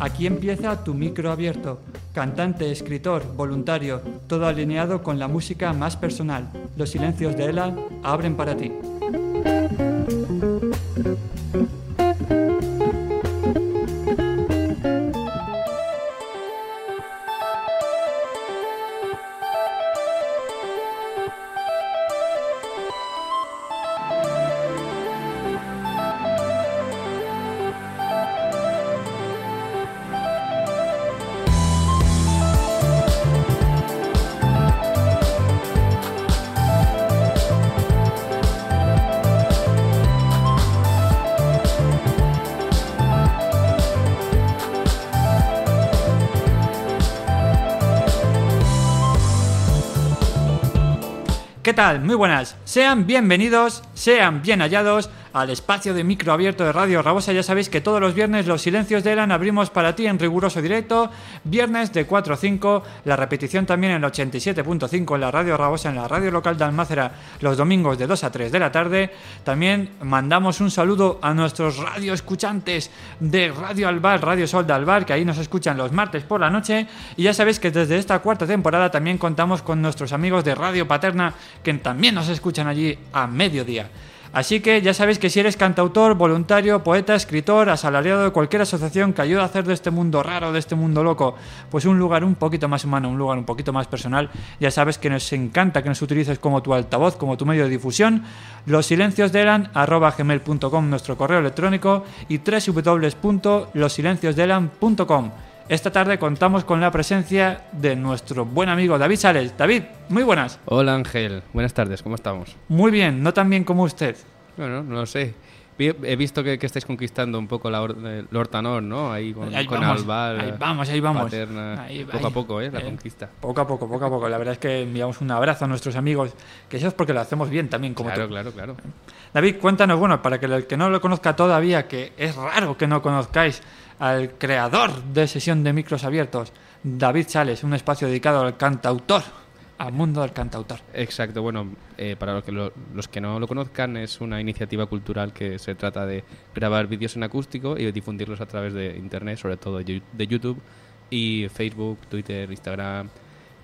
Aquí empieza tu micro abierto. Cantante, escritor, voluntario, todo alineado con la música más personal. Los silencios de Ela abren para ti. ¿Qué tal? Muy buenas. Sean bienvenidos, sean bien hallados al espacio de micro abierto de Radio Rabosa. Ya sabéis que todos los viernes los silencios de Elan abrimos para ti en riguroso directo. Viernes de 4 a 5. La repetición también en el 87.5 en la Radio Rabosa, en la radio local de Almácera, los domingos de 2 a 3 de la tarde. También mandamos un saludo a nuestros radio escuchantes de Radio Albar, Radio Sol de Albar, que ahí nos escuchan los martes por la noche. Y ya sabéis que desde esta cuarta temporada también contamos con nuestros amigos de Radio Paterna, que también nos escuchan allí a mediodía. Así que ya sabéis que si eres cantautor, voluntario, poeta, escritor, asalariado de cualquier asociación que ayude a hacer de este mundo raro, de este mundo loco, pues un lugar un poquito más humano, un lugar un poquito más personal, ya sabes que nos encanta que nos utilices como tu altavoz, como tu medio de difusión. Los silencios de Elan, nuestro correo electrónico, y www.losilenciosdelan.com. Esta tarde contamos con la presencia de nuestro buen amigo David Sales. David, muy buenas. Hola Ángel, buenas tardes, ¿cómo estamos? Muy bien, no tan bien como usted. Bueno, no lo sé. He visto que, que estáis conquistando un poco la or- eh, el Hortanor, ¿no? Ahí con, Ahí con vamos, Alvar, ahí vamos, ahí vamos. Paterna, Ahí, poco ahí. a poco, ¿eh? La Eh, conquista. Poco a poco, poco a poco. La verdad es que enviamos un abrazo a nuestros amigos, que eso es porque lo hacemos bien también, como Claro, tú. claro, claro. David, cuéntanos, bueno, para que el que no lo conozca todavía, que es raro que no conozcáis al creador de sesión de micros abiertos, David Sales, un espacio dedicado al cantautor, al mundo del cantautor. Exacto, bueno, eh, para los que, lo- los que no lo conozcan, es una iniciativa cultural que se trata de grabar vídeos en acústico y difundirlos a través de internet, sobre todo de de YouTube y Facebook, Twitter, Instagram,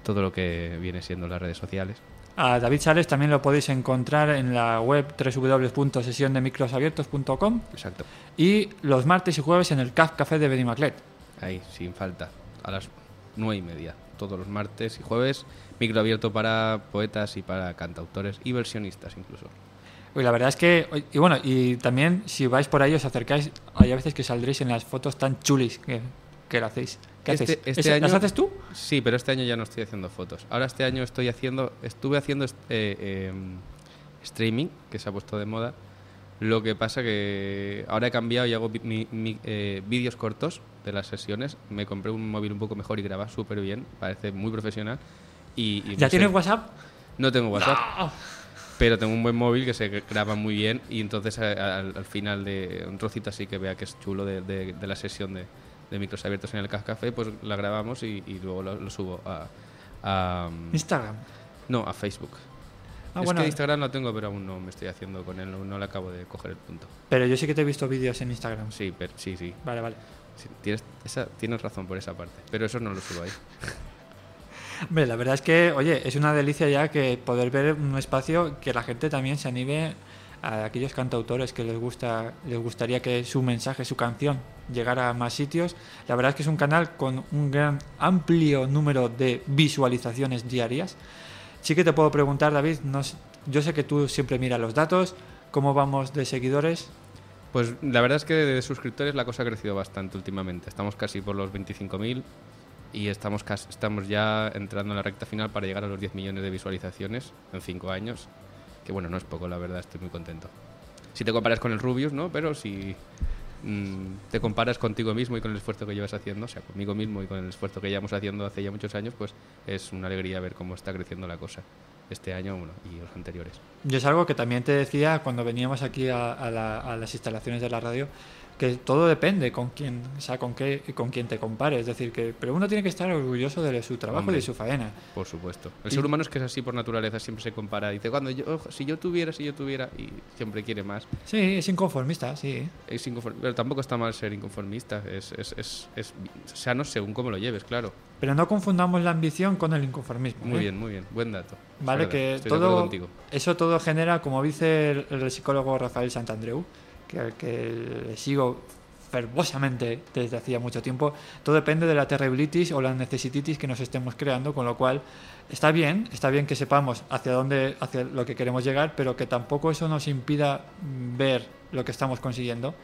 todo lo que viene siendo las redes sociales. A David Sales también lo podéis encontrar en la web www.sesiondemicrosabiertos.com Exacto. Y los martes y jueves en el CAF Café de Benimaclet. Ahí, sin falta. A las nueve y media. Todos los martes y jueves. Micro abierto para poetas y para cantautores y versionistas incluso. Y la verdad es que, y bueno, y también si vais por ahí os acercáis, hay a veces que saldréis en las fotos tan chulis que, que lo hacéis. ¿Qué Este- hacéis? este ¿Ese- ¿Las año- haces tú? Sí, pero este año ya no estoy haciendo fotos. Ahora este año estoy haciendo, estuve haciendo eh, eh, streaming, que se ha puesto de moda. Lo que pasa que ahora he cambiado y hago eh, vídeos cortos de las sesiones. Me compré un móvil un poco mejor y graba súper bien, parece muy profesional. Y, y ¿Ya no sé- tienes WhatsApp? No tengo WhatsApp. Pero tengo un buen móvil que se graba muy bien y entonces a- al, al final de un trocito así que vea que es chulo de, de- de la sesión de, de micros abiertos en el Café, pues la grabamos y, y luego lo, lo subo a, a, Instagram. no, a Facebook. Ah, es bueno, que Instagram lo tengo, pero aún no me estoy haciendo con él, no, no le acabo de coger el punto. pero yo sí que te he visto vídeos en Instagram. Sí, pero, sí, sí, Vale, vale. sí, tienes, esa, tienes razón por esa parte, pero eso no lo subo ahí. Hombre, la verdad es que, oye, es una delicia ya que poder ver un espacio que la gente también se anime a aquellos cantautores que les gusta les gustaría que su mensaje, su canción llegara a más sitios. La verdad es que es un canal con un gran amplio número de visualizaciones diarias. Sí que te puedo preguntar, David, no yo sé que tú siempre miras los datos, cómo vamos de seguidores. Pues la verdad es que de suscriptores la cosa ha crecido bastante últimamente. Estamos casi por los 25.000 y estamos, casi, estamos ya entrando en la recta final para llegar a los 10 millones de visualizaciones en 5 años. Que bueno, no es poco, la verdad, estoy muy contento. Si te comparas con el Rubius, ¿no? Pero si mm, te comparas contigo mismo y con el esfuerzo que llevas haciendo, o sea, conmigo mismo y con el esfuerzo que llevamos haciendo hace ya muchos años, pues es una alegría ver cómo está creciendo la cosa este año y los anteriores. Yo es algo que también te decía cuando veníamos aquí a la- a las instalaciones de la radio, que todo depende con quién, o sea, con qué, con quién te compares. Es decir, que, pero uno tiene que estar orgulloso de su trabajo y de su faena. Por supuesto. El Y- ser humano es que es así por naturaleza, siempre se compara. Dice, cuando yo, si yo tuviera, si yo tuviera, y siempre quiere más. Sí, es inconformista, sí. Es inconform- Pero tampoco está mal ser inconformista. Es, es, es, es sano según cómo lo lleves, claro. Pero no confundamos la ambición con el inconformismo. Muy ¿eh? bien, muy bien. Buen dato. Vale, que estoy todo eso todo genera, como dice el, el psicólogo Rafael Santandreu, que, que sigo fervosamente desde hacía mucho tiempo, todo depende de la terribilitis o la necesititis que nos estemos creando, con lo cual está bien, está bien que sepamos hacia dónde, hacia lo que queremos llegar, pero que tampoco eso nos impida ver lo que estamos consiguiendo,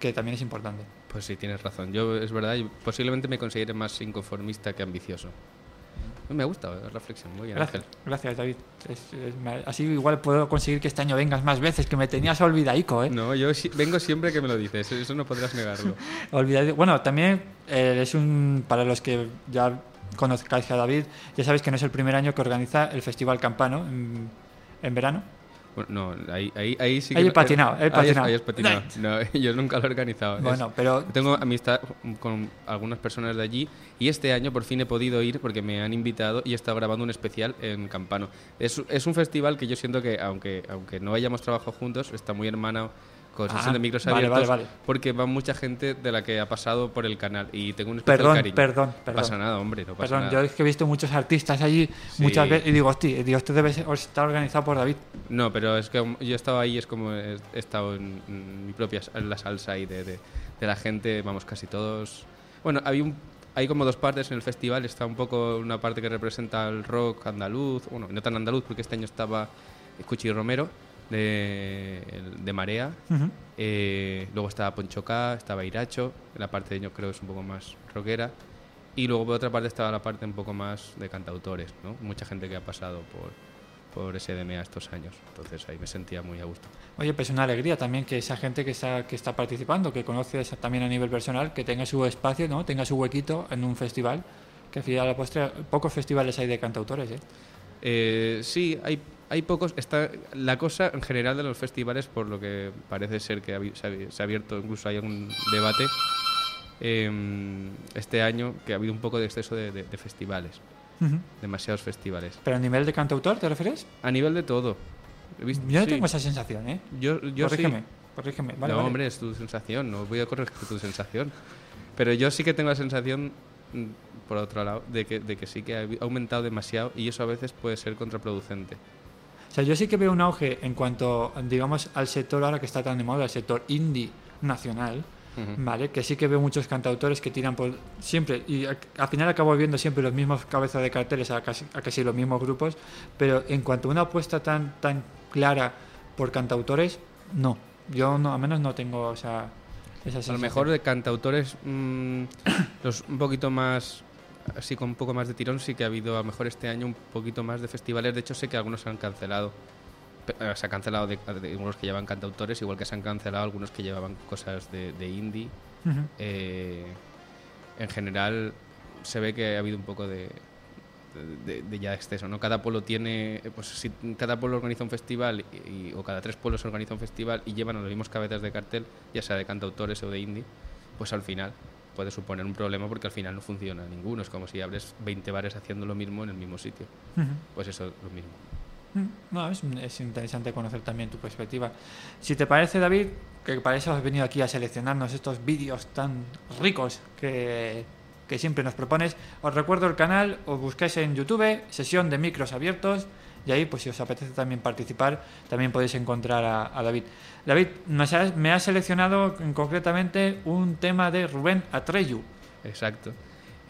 que también es importante. Pues sí, tienes razón. Yo, es verdad, posiblemente me considere más inconformista que ambicioso. Me gusta la reflexión. Muy bien, Gracias, Ángel. gracias David. Es- es- me- así igual puedo conseguir que este año vengas más veces, que me tenías olvidaico, ¿eh? No, yo sí- vengo siempre que me lo dices. Eso no podrás negarlo. Olvidad- Bueno, también eh, es un. Para los que ya conozcáis a David, ya sabéis que no es el primer año que organiza el Festival Campano en, en verano. Bueno, no, ahí, ahí, ahí sí Ahí que... he patinado, he ahí patinado. Ahí patinado. No, yo nunca lo he organizado. Es- Bueno, pero. Tengo amistad con algunas personas de allí y este año por fin he podido ir porque me han invitado y he estado grabando un especial en Campano. Es, es un festival que yo siento que, aunque, aunque no hayamos trabajado juntos, está muy hermano con Ah, sesión de micros vale, abiertos vale, vale. porque va mucha gente de la que ha pasado por el canal y tengo un especial Perdón, cariño. perdón, No perdón. pasa nada, hombre, no pasa Perdón, nada. yo es que he visto muchos artistas allí Sí. muchas veces y digo, hostia, digo, esto debe estar organizado por David. No, pero es que yo he estado ahí, es como he estado en, en mi propia en la salsa y de, de, de la gente, vamos, casi todos. Bueno, había un, hay como dos partes en el festival. Está un poco una parte que representa el rock andaluz, bueno, no tan andaluz porque este año estaba Cuchi Romero de, de Marea. Eh, luego estaba Poncho K, estaba Iracho, la parte de yo creo es un poco más rockera. Y luego por otra parte estaba la parte un poco más de cantautores, ¿no? Mucha gente que ha pasado por, por SDMA estos años. Entonces ahí me sentía muy a gusto. Oye, pues una alegría también que esa gente que está, que está participando, que conoce esa- también a nivel personal, que tenga su espacio, ¿no? tenga su huequito en un festival, que al final a la postre pocos festivales hay de cantautores. ¿eh? Eh, sí, hay, hay pocos. Está, la cosa en general de los festivales, por lo que parece ser que se ha, abierto, incluso hay un debate eh, este año, que ha habido un poco de exceso de, de- de festivales, demasiados festivales. Pero a nivel de cantautor, ¿te refieres? A nivel de todo. Yo no sí. tengo esa sensación, ¿eh? Yo, yo sí. corrígeme, corrígeme. Vale, no, vale. hombre, es tu sensación, no voy a corregir tu sensación. Pero yo sí que tengo la sensación, mm, por otro lado, de que, de que sí que ha aumentado demasiado y eso a veces puede ser contraproducente. O sea, yo sí que veo un auge en cuanto, digamos, al sector ahora que está tan de moda, el sector indie nacional. ¿vale? Que sí que veo muchos cantautores que tiran por siempre, y al final acabo viendo siempre los mismos cabezas de carteles a casi, a casi los mismos grupos, pero en cuanto a una apuesta tan, tan clara por cantautores, no. Yo no, al menos no tengo o sea, A lo mejor de cantautores mm, los un poquito más así con un poco más de tirón sí que ha habido a lo mejor este año un poquito más de festivales. De hecho sé que algunos se han cancelado eh, se han cancelado de, de algunos que llevan cantautores igual que se han cancelado algunos que llevaban cosas de, de indie. Eh, en general se ve que ha habido un poco de, de, de ya exceso no cada pueblo tiene eh, pues si cada pueblo organiza un festival y, y- o cada tres pueblos organiza un festival y llevan los mismos cabezas de cartel ya sea de cantautores o de indie pues al final puede suponer un problema porque al final no funciona ninguno es como si abres 20 bares haciendo lo mismo en el mismo sitio Ujú. pues eso es lo mismo Mm, No, es, es interesante conocer también tu perspectiva. Si te parece, David, que para eso has venido aquí a seleccionarnos estos vídeos tan ricos que, que siempre nos propones, os recuerdo el canal, os buscáis en YouTube, sesión de micros abiertos, y ahí, pues si os apetece también participar, también podéis encontrar a, a David. David, nos has- me has seleccionado en- concretamente un tema de Rubén Atreyu. Exacto.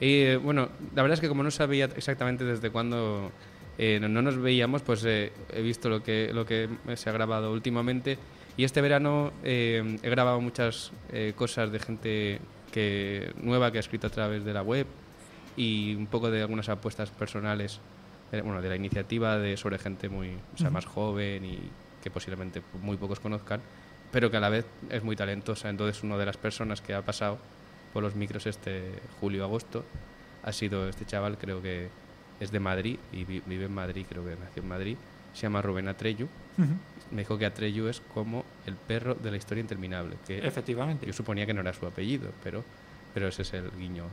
Y eh, bueno, la verdad es que como no sabía exactamente desde cuándo eh, no nos veíamos, pues eh, he visto lo que, lo que se ha grabado últimamente. Y este verano eh, he grabado muchas eh, cosas de gente que, nueva que ha escrito a través de la web y un poco de algunas apuestas personales, eh, bueno, de la iniciativa de, sobre gente muy, o sea, Ujú. más joven y que posiblemente muy pocos conozcan, pero que a la vez es muy talentosa. Entonces, una de las personas que ha pasado por los micros este julio-agosto ha sido este chaval, creo que es de Madrid y vi- vive en Madrid, creo que nació en Madrid. se llama Rubén Atreyu. Ujú. Me dijo que Atreyu es como el perro de la historia interminable. Que Efectivamente. yo suponía que no era su apellido, pero, pero ese es el guiño.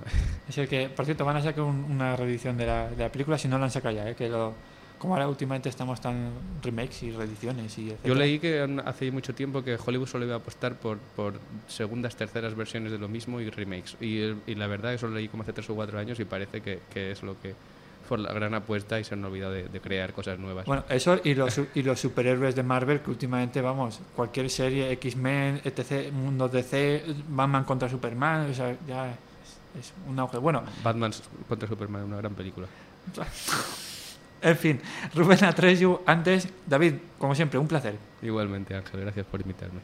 Es el que, por cierto, van a sacar un- una reedición de la, de la película si no la han sacado ya, ¿eh? que lo, como ahora últimamente estamos tan remakes y reediciones y Yo leí que hace mucho tiempo que Hollywood solo iba a apostar por, por segundas, terceras versiones de lo mismo y remakes. Y, y la verdad, eso lo leí como hace tres o cuatro años y parece que, que es lo que fue la gran apuesta y se han olvidado de, de crear cosas nuevas. Bueno, eso y los, y los superhéroes de Marvel que últimamente, vamos, cualquier serie, X-Men, etc., Mundo DC, Batman contra Superman, o sea, ya es, es un auge. Bueno, Batman contra Superman, una gran película. en fin, Rubén Atreyu, antes, David, como siempre, un placer. Igualmente, Ángel, gracias por invitarme.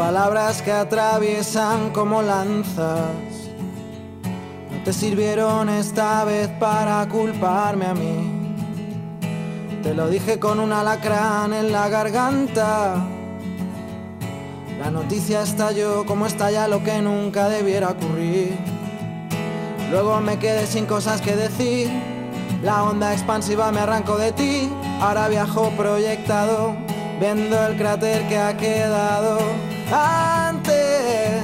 Palabras que atraviesan como lanzas no te sirvieron esta vez para culparme a mí. Te lo dije con un alacrán en la garganta. La noticia estalló como estalla lo que nunca debiera ocurrir. Luego me quedé sin cosas que decir. La onda expansiva me arrancó de ti. Ahora viajo proyectado, viendo el cráter que ha quedado. Antes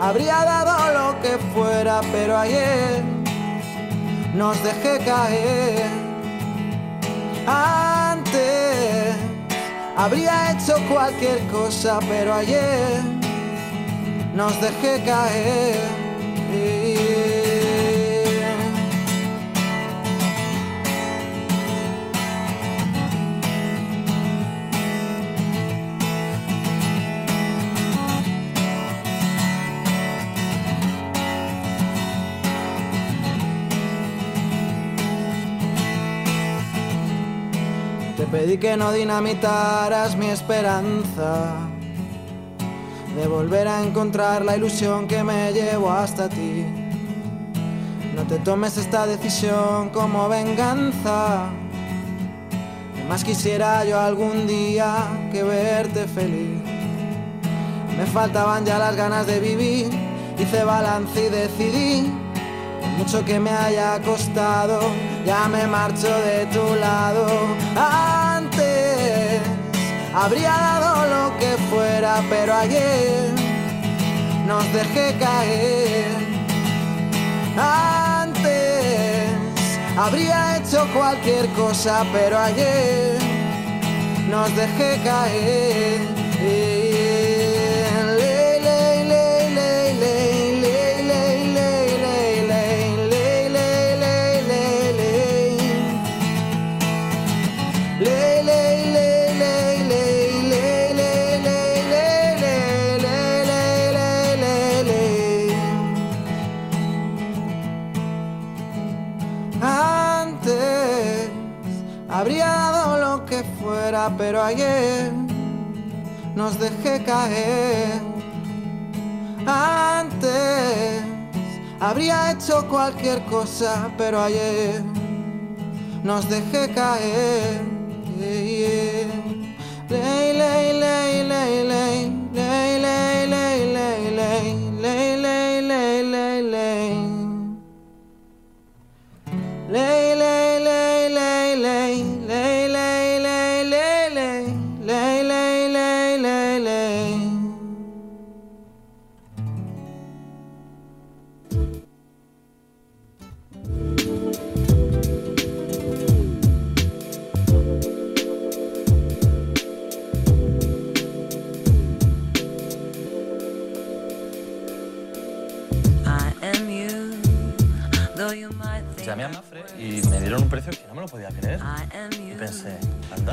habría dado lo que fuera, pero ayer nos dejé caer. Antes habría hecho cualquier cosa, pero ayer nos dejé caer. Pedí que no dinamitaras mi esperanza de volver a encontrar la ilusión que me llevó hasta ti. No te tomes esta decisión como venganza. Más quisiera yo algún día que verte feliz. Me faltaban ya las ganas de vivir. Hice balance y decidí por mucho que me haya costado, ya me marcho de tu lado. Antes habría dado lo que fuera, pero ayer nos dejé caer. Antes habría hecho cualquier cosa, pero ayer nos dejé caer. Pero ayer nos dejé caer. Antes habría hecho cualquier cosa, pero ayer nos dejé caer.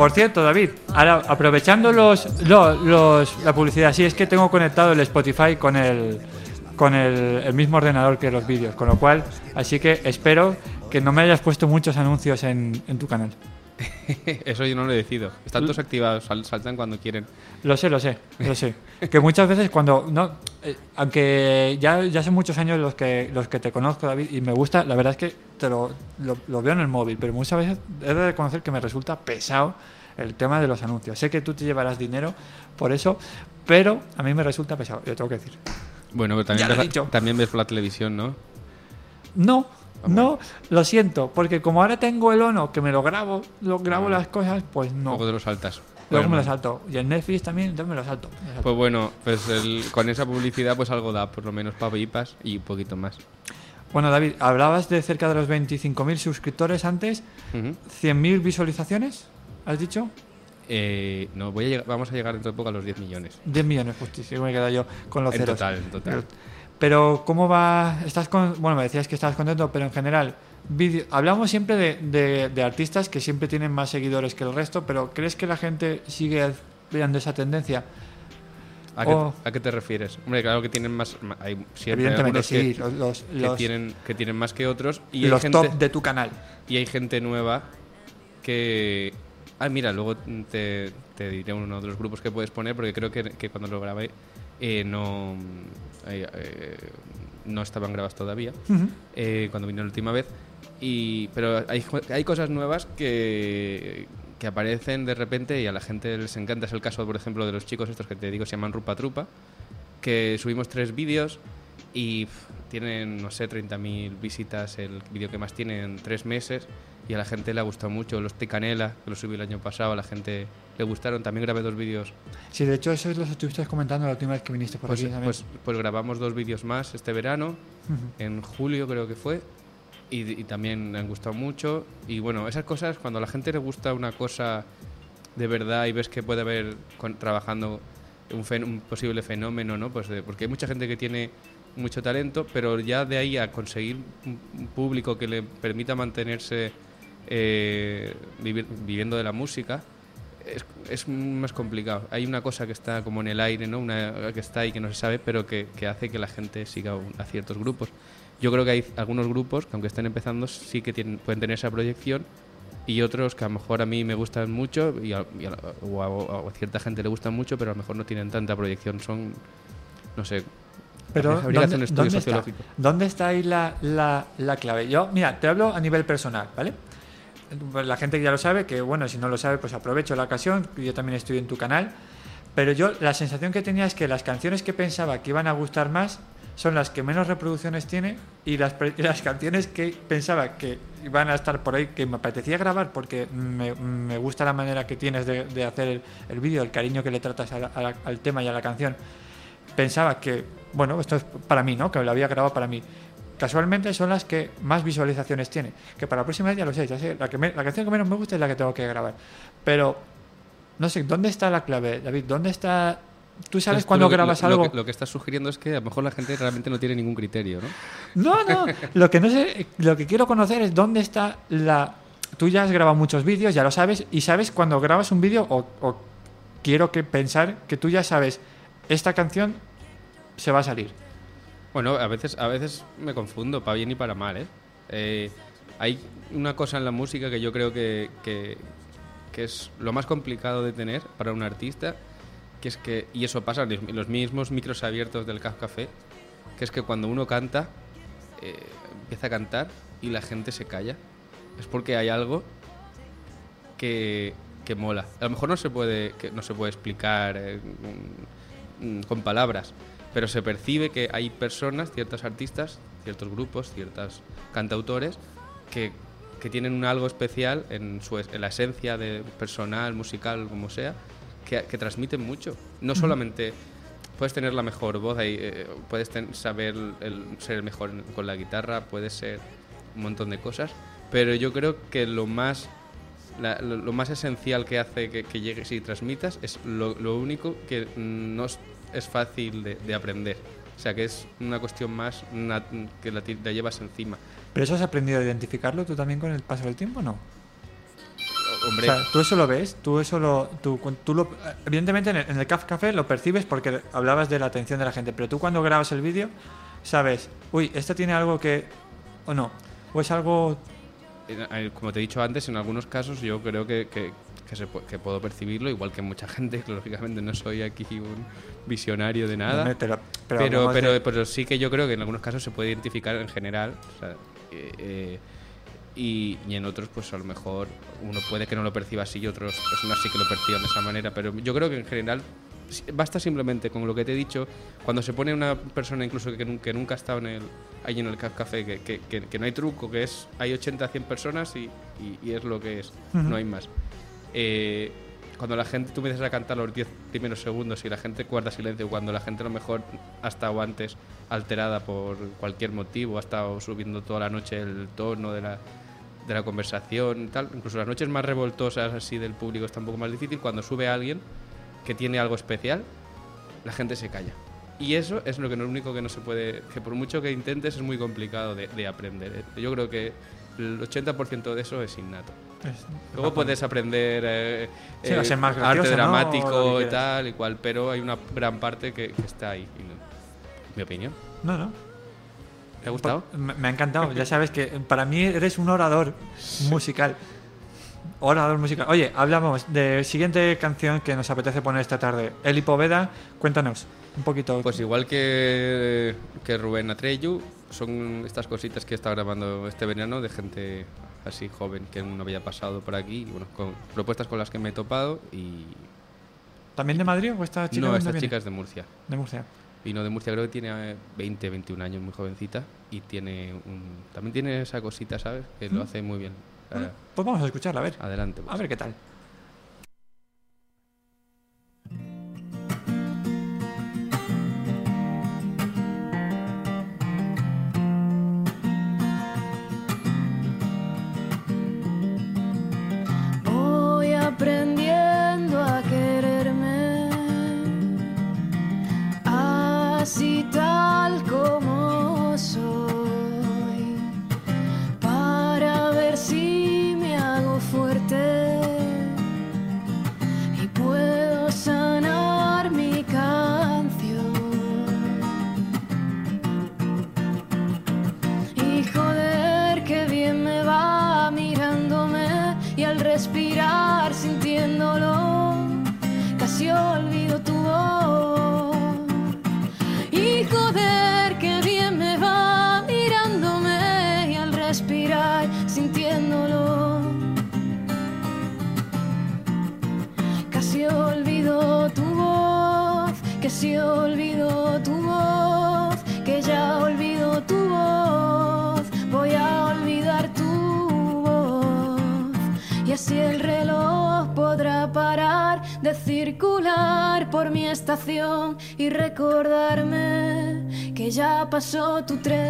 Por cierto, David, ahora aprovechando los, lo- los- la publicidad, sí es que tengo conectado el Spotify con el con el, el mismo ordenador que los vídeos, con lo cual, así que espero que no me hayas puesto muchos anuncios en, en tu canal. Eso yo no lo decido. Están todos activados, sal- saltan cuando quieren. Lo sé, lo sé, lo sé. Que muchas veces cuando no, eh, aunque ya, ya son muchos años los que los que te conozco, David, y me gusta, la verdad es que te lo, lo, lo veo en el móvil, pero muchas veces he de reconocer que me resulta pesado el tema de los anuncios. Sé que tú te llevarás dinero por eso, pero a mí me resulta pesado, yo tengo que decir. Bueno, pero también, ves, también ves la televisión, ¿no? No, no, lo siento, porque como ahora tengo el Ono que me lo grabo, lo grabo Ah. las cosas, pues no. Luego te lo saltas. Luego me lo salto. Y el Netflix también, entonces me lo salto. me lo salto. Pues bueno, pues el- con esa publicidad pues algo da, por lo menos para pipas y un poquito más. Bueno, David, hablabas de cerca de los 25.000 suscriptores antes, Ujú. 100.000 visualizaciones, ¿has dicho? Eh, no, voy a llegar- vamos a llegar dentro de poco a los 10 millones. 10 millones, justísimo, me he quedado yo con los En ceros. total, en total. Pero, ¿cómo va? Estás con, bueno, me decías que estabas contento, pero en general, vídeo- hablamos siempre de, de- de artistas que siempre tienen más seguidores que el resto, pero ¿crees que la gente sigue viendo esa tendencia? ¿A qué, a qué te refieres? Hombre, claro que tienen más. Hay siempre Evidentemente sí, que, los, los, que tienen, que tienen más que otros. Y hay, los gente, top de tu canal. y hay gente nueva que. Ah, mira, luego te, te diré uno de los grupos que puedes poner, porque creo que, que cuando lo grabé eh, no, eh, eh, no estaban grabados todavía, cuando vine la última vez. Y, pero hay, hay cosas nuevas que, que aparecen de repente y a la gente les encanta. Es el caso, por ejemplo, de los chicos estos que te digo se llaman Rupa Trupa, que subimos tres vídeos y tienen, no sé, 30.000 visitas, el vídeo que más tiene en tres meses y a la gente le ha gustado mucho. Los Ticanela, que los subí el año pasado, a la gente le gustaron. También grabé dos vídeos. Sí, de hecho, eso los estuviste comentando la última vez que viniste por Pues, aquí también. pues, pues grabamos dos vídeos más este verano, Ujú. en julio creo que fue, y, y también le han gustado mucho. Y bueno, esas cosas, cuando a la gente le gusta una cosa de verdad y ves que puede haber con- trabajando un, fen- un posible fenómeno, ¿no? Pues de- porque hay mucha gente que tiene mucho talento, pero ya de ahí a conseguir un, un público que le permita mantenerse eh, vivir- viviendo de la música, es, es más complicado. Hay una cosa que está como en el aire, ¿no? Una que está ahí que no se sabe, pero que, que hace que la gente siga a ciertos grupos. Yo creo que hay algunos grupos que aunque estén empezando sí que tienen, pueden tener esa proyección y otros que a lo mejor a mí me gustan mucho y a, y a- o, a, o a cierta gente le gustan mucho, pero a lo mejor no tienen tanta proyección. Son, no sé, Pero habría hacer un ¿dónde, estudio dónde está? sociológico. ¿Dónde está ahí la, la, la clave? Yo, mira, te hablo a nivel personal, ¿vale? Pues La gente ya lo sabe, que bueno, si no lo sabe, pues aprovecho la ocasión, yo también estoy en tu canal. Pero yo la sensación que tenía es que las canciones que pensaba que iban a gustar más son las que menos reproducciones tiene y las, las canciones que pensaba que iban a estar por ahí, que me apetecía grabar porque me, me gusta la manera que tienes de, de hacer el, el vídeo, el cariño que le tratas a la- a la- al tema y a la canción pensaba que, bueno, esto es para mí, ¿no? Que lo había grabado para mí. Casualmente son las que más visualizaciones tiene. Que para la próxima vez ya lo sé, ya sé. La, que me- la canción que menos me gusta es la que tengo que grabar. Pero, no sé, ¿dónde está la clave, David? ¿Dónde está...? ¿Tú sabes tú cuando grabas lo- lo algo? que- Lo que estás sugiriendo es que a lo mejor la gente realmente no tiene ningún criterio, ¿no? No, no. Lo que no sé, lo que quiero conocer es dónde está la. Tú ya has grabado muchos vídeos, ya lo sabes, y sabes cuando grabas un vídeo, o, o quiero que pensar que tú ya sabes, esta canción se va a salir. Bueno, a veces, a veces me confundo, para bien y para mal, ¿eh? Eh, Hay una cosa en la música que yo creo que, que, es lo más complicado de tener para un artista, que es que, y eso pasa en los- mismos micros abiertos del Caf Café, que es que cuando uno canta, eh, empieza a cantar y la gente se calla. Es porque hay algo que, que mola. A lo mejor no se puede, no se puede explicar eh, mm, mm, con palabras, pero se percibe que hay personas, ciertos artistas, ciertos grupos, ciertos cantautores que, que tienen un algo especial en, su, en la esencia de personal, musical, como sea, que, que transmiten mucho. No solamente puedes tener la mejor voz, ahí, eh, puedes ten- saber el- ser el mejor con la guitarra, puedes ser un montón de cosas, pero yo creo que lo más la- lo, lo más esencial que hace que, que llegues y transmitas es lo, lo único que no es, fácil de, de aprender. O sea, que es una cuestión más que la, llevas encima. ¿Pero eso has aprendido a identificarlo tú también con el paso del tiempo no? Hombre, O sea, tú eso lo ves, tú eso lo, tú, lo, evidentemente en el, en el Caf Café lo percibes porque hablabas de la atención de la gente, pero tú cuando grabas el vídeo sabes, uy, esto tiene algo que, o no, o es algo como te he dicho antes, en algunos casos yo creo que, que- que se que puedo percibirlo, igual que mucha gente, que lógicamente no soy aquí un visionario de nada. Pero, pero, de- pero sí que yo creo que en algunos casos se puede identificar en general. o sea, eh, eh, y, y en otros, pues a lo mejor uno puede que no lo perciba así y otras personas sí que lo perciban de esa manera. Pero yo creo que en general basta simplemente con lo que te he dicho. Cuando se pone una persona incluso que, nun- que nunca ha estado en el, ahí en el ca- café, que, que- que- que no hay truco, que es hay 80 100 personas y, y- y es lo que es, no hay más. Eh, cuando la gente, tú empiezas a cantar los 10 primeros segundos y la gente guarda silencio, cuando la gente a lo mejor ha estado antes alterada por cualquier motivo, ha estado subiendo toda la noche el tono de la, de la conversación y tal, incluso las noches más revoltosas así del público está un poco más difícil, cuando sube alguien que tiene algo especial, la gente se calla. Y eso es lo que lo único que no se puede, que por mucho que intentes es muy complicado de aprender. Yo creo que el 80% de eso es innato. Es- Luego puedes aprender eh, Sí, más arte dramático y tal y cual, pero hay una gran parte que, que está ahí. no- mi opinión. No, no. ¿Te ha gustado? Me, me ha encantado. Ya sabes que para mí eres un orador musical. Orador musical. Oye, hablamos de siguiente canción que nos apetece poner esta tarde. Eli Poveda, cuéntanos un poquito. Pues igual que, que Rubén Atreyu, son estas cositas que estado grabando este verano de gente así joven que no había pasado por aquí, y bueno, con propuestas con las que me he topado y... ¿También de Madrid o esta chica? no, esta viene? chica es de Murcia. De Murcia. Vino de Murcia, creo que tiene eh, 20, 21 años, muy jovencita, y tiene un, también tiene esa cosita, ¿sabes? Que lo hace muy bien. O sea, Pues vamos a escucharla, a ver. adelante. pues. A ver qué tal. Tu tren,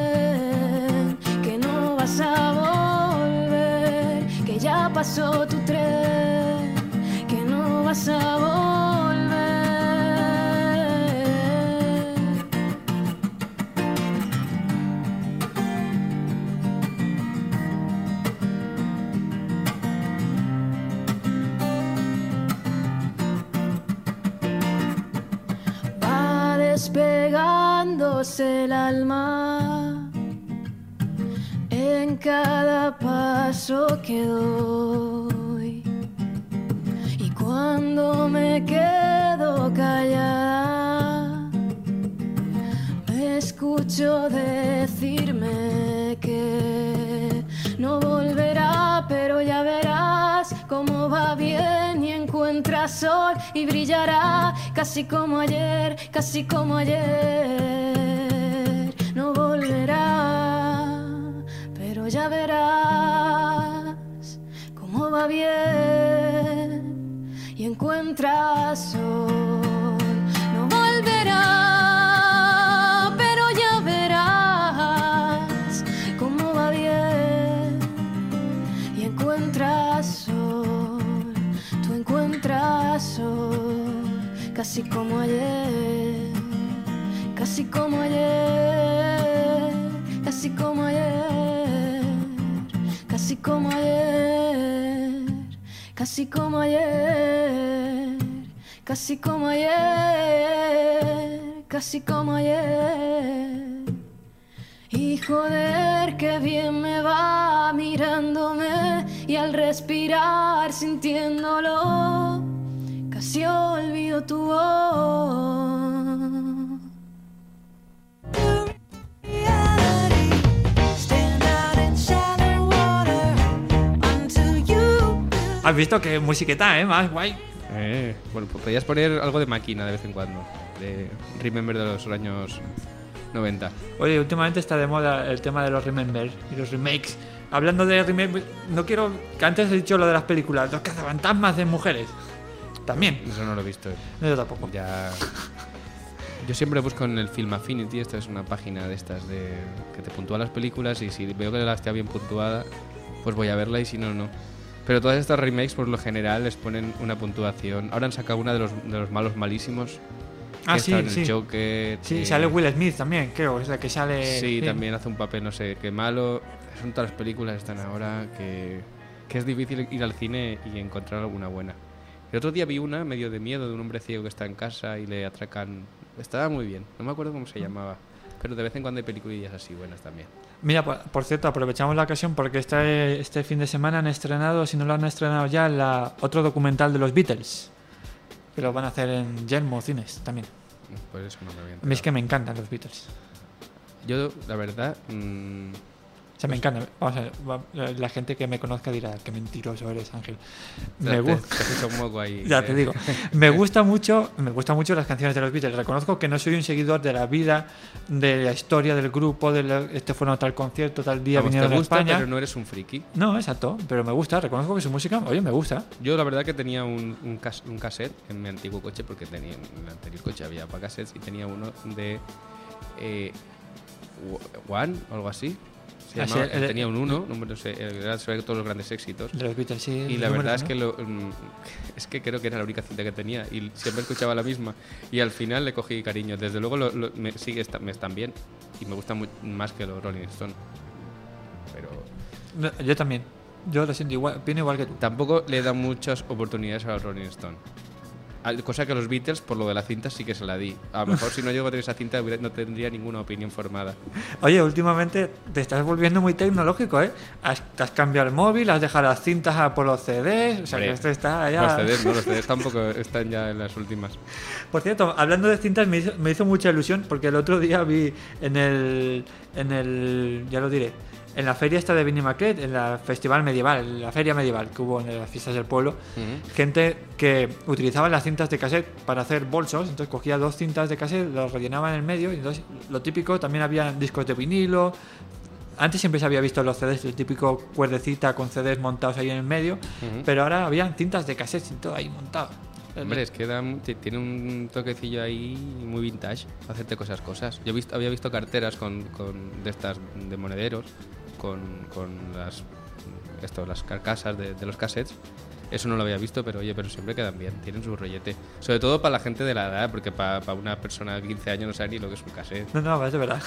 como ayer. No volverá, pero ya verás cómo va bien y encuentra sol. Casi como ayer, casi como ayer. Y joder, qué bien me va mirándome y al respirar sintiéndolo, casi olvido tu voz. Has visto que musiqueta, ¿eh? Más guay. Eh, bueno, pues podrías poner algo de máquina de vez en cuando. De Remember de los años 90. Oye, últimamente está de moda el tema de los remember y los remakes. Hablando de remakes, no quiero... Que antes he dicho lo de las películas, los cazafantasmas de mujeres. También. Eso no lo he visto. No, yo tampoco. Ya. Yo siempre busco en el Film Affinity, esta es una página de estas de que te puntúa las películas y si veo que la está bien puntuada, pues voy a verla y si no, no. Pero todas estas remakes por lo general les ponen una puntuación. Ahora han sacado una de los, de los malos malísimos. Ah, sí, en el sí. Joker. Sí, eh, sale Will Smith también, creo. Es la que sale... Sí, también hace un papel, no sé, qué malo. Son todas las películas están ahora que, que es difícil ir al cine y encontrar alguna buena. El otro día vi una medio de miedo de un hombre ciego que está en casa y le atracan. Estaba muy bien, no me acuerdo cómo se llamaba. Pero de vez en cuando hay peliculillas así buenas también. Mira, por, por cierto, aprovechamos la ocasión porque este, este fin de semana han estrenado, si no lo han estrenado ya, la, otro documental de los Beatles. Que lo van a hacer en Yelmo Cines también. Por eso no me había A mí es enterado. que me encantan los Beatles. Yo, la verdad, mm, O sea, me encantan. Vamos a ver, la gente que me conozca dirá, qué mentiroso eres, Ángel. Me te, gusta. te has hecho un moco ahí. Ya eh. te digo, me gusta mucho, me gusta mucho las canciones de los Beatles. Reconozco que no soy un seguidor de la vida, de la historia del grupo, de la- este fue a tal concierto, tal día Vamos, te vinieron a España. pero no eres un friki. No, exacto, pero me gusta, reconozco que su música, oye, me gusta. Yo la verdad que tenía un, un, cas- un cassette en mi antiguo coche, porque tenía, en el anterior coche había para cassettes, y tenía uno de eh, One o algo así. Se Ah, llamaba- sí, el- tenía un 1, no sé, era sobre todos los grandes éxitos. De los Beatles, sí. Y la verdad es que lo, mm, es que creo que era la única cinta que tenía y siempre escuchaba la misma. Y al final le cogí cariño. Desde luego lo- lo- me, sigue esta- me están bien y me gustan mu- más que los Rolling Stone. Pero No, yo también. Yo lo siento igual, opino igual que tú. tampoco le dan muchas oportunidades a los Rolling Stone. Cosa que a los Beatles, por lo de la cinta, sí que se la di. A lo mejor si no llego a tener esa cinta no tendría ninguna opinión formada. Oye, últimamente te estás volviendo muy tecnológico, ¿eh? Has, te has cambiado el móvil, has dejado las cintas a por los CDs, o sea Hombre, que esto está ya... Los CDs, no, los CDs tampoco están ya en las últimas. Por cierto, hablando de cintas, me hizo, me hizo mucha ilusión porque el otro día vi en el. En el. Ya lo diré. En la feria esta de Vinimaclet, en la festival medieval, en la feria medieval que hubo en las fiestas del pueblo, Ujú. gente que utilizaba las cintas de cassette para hacer bolsos, entonces cogía dos cintas de cassette, los rellenaba en el medio, y entonces lo típico, también había discos de vinilo. Antes siempre se había visto los CDs, el típico cuerdecita con CDs montados ahí en el medio, Ujú. pero ahora habían cintas de cassette y todo ahí montado. Hombre, es que da tiene un toquecillo ahí muy vintage, hacerte cosas cosas. Yo he visto, había visto carteras con, con de estas de monederos, con, con las esto, las carcasas de, de los cassettes. Eso no lo había visto, pero oye, pero siempre quedan bien, tienen su rollete. Sobre todo para la gente de la edad, porque para, una persona de 15 años no sabe ni lo que es un cassette, No, no, es de verdad.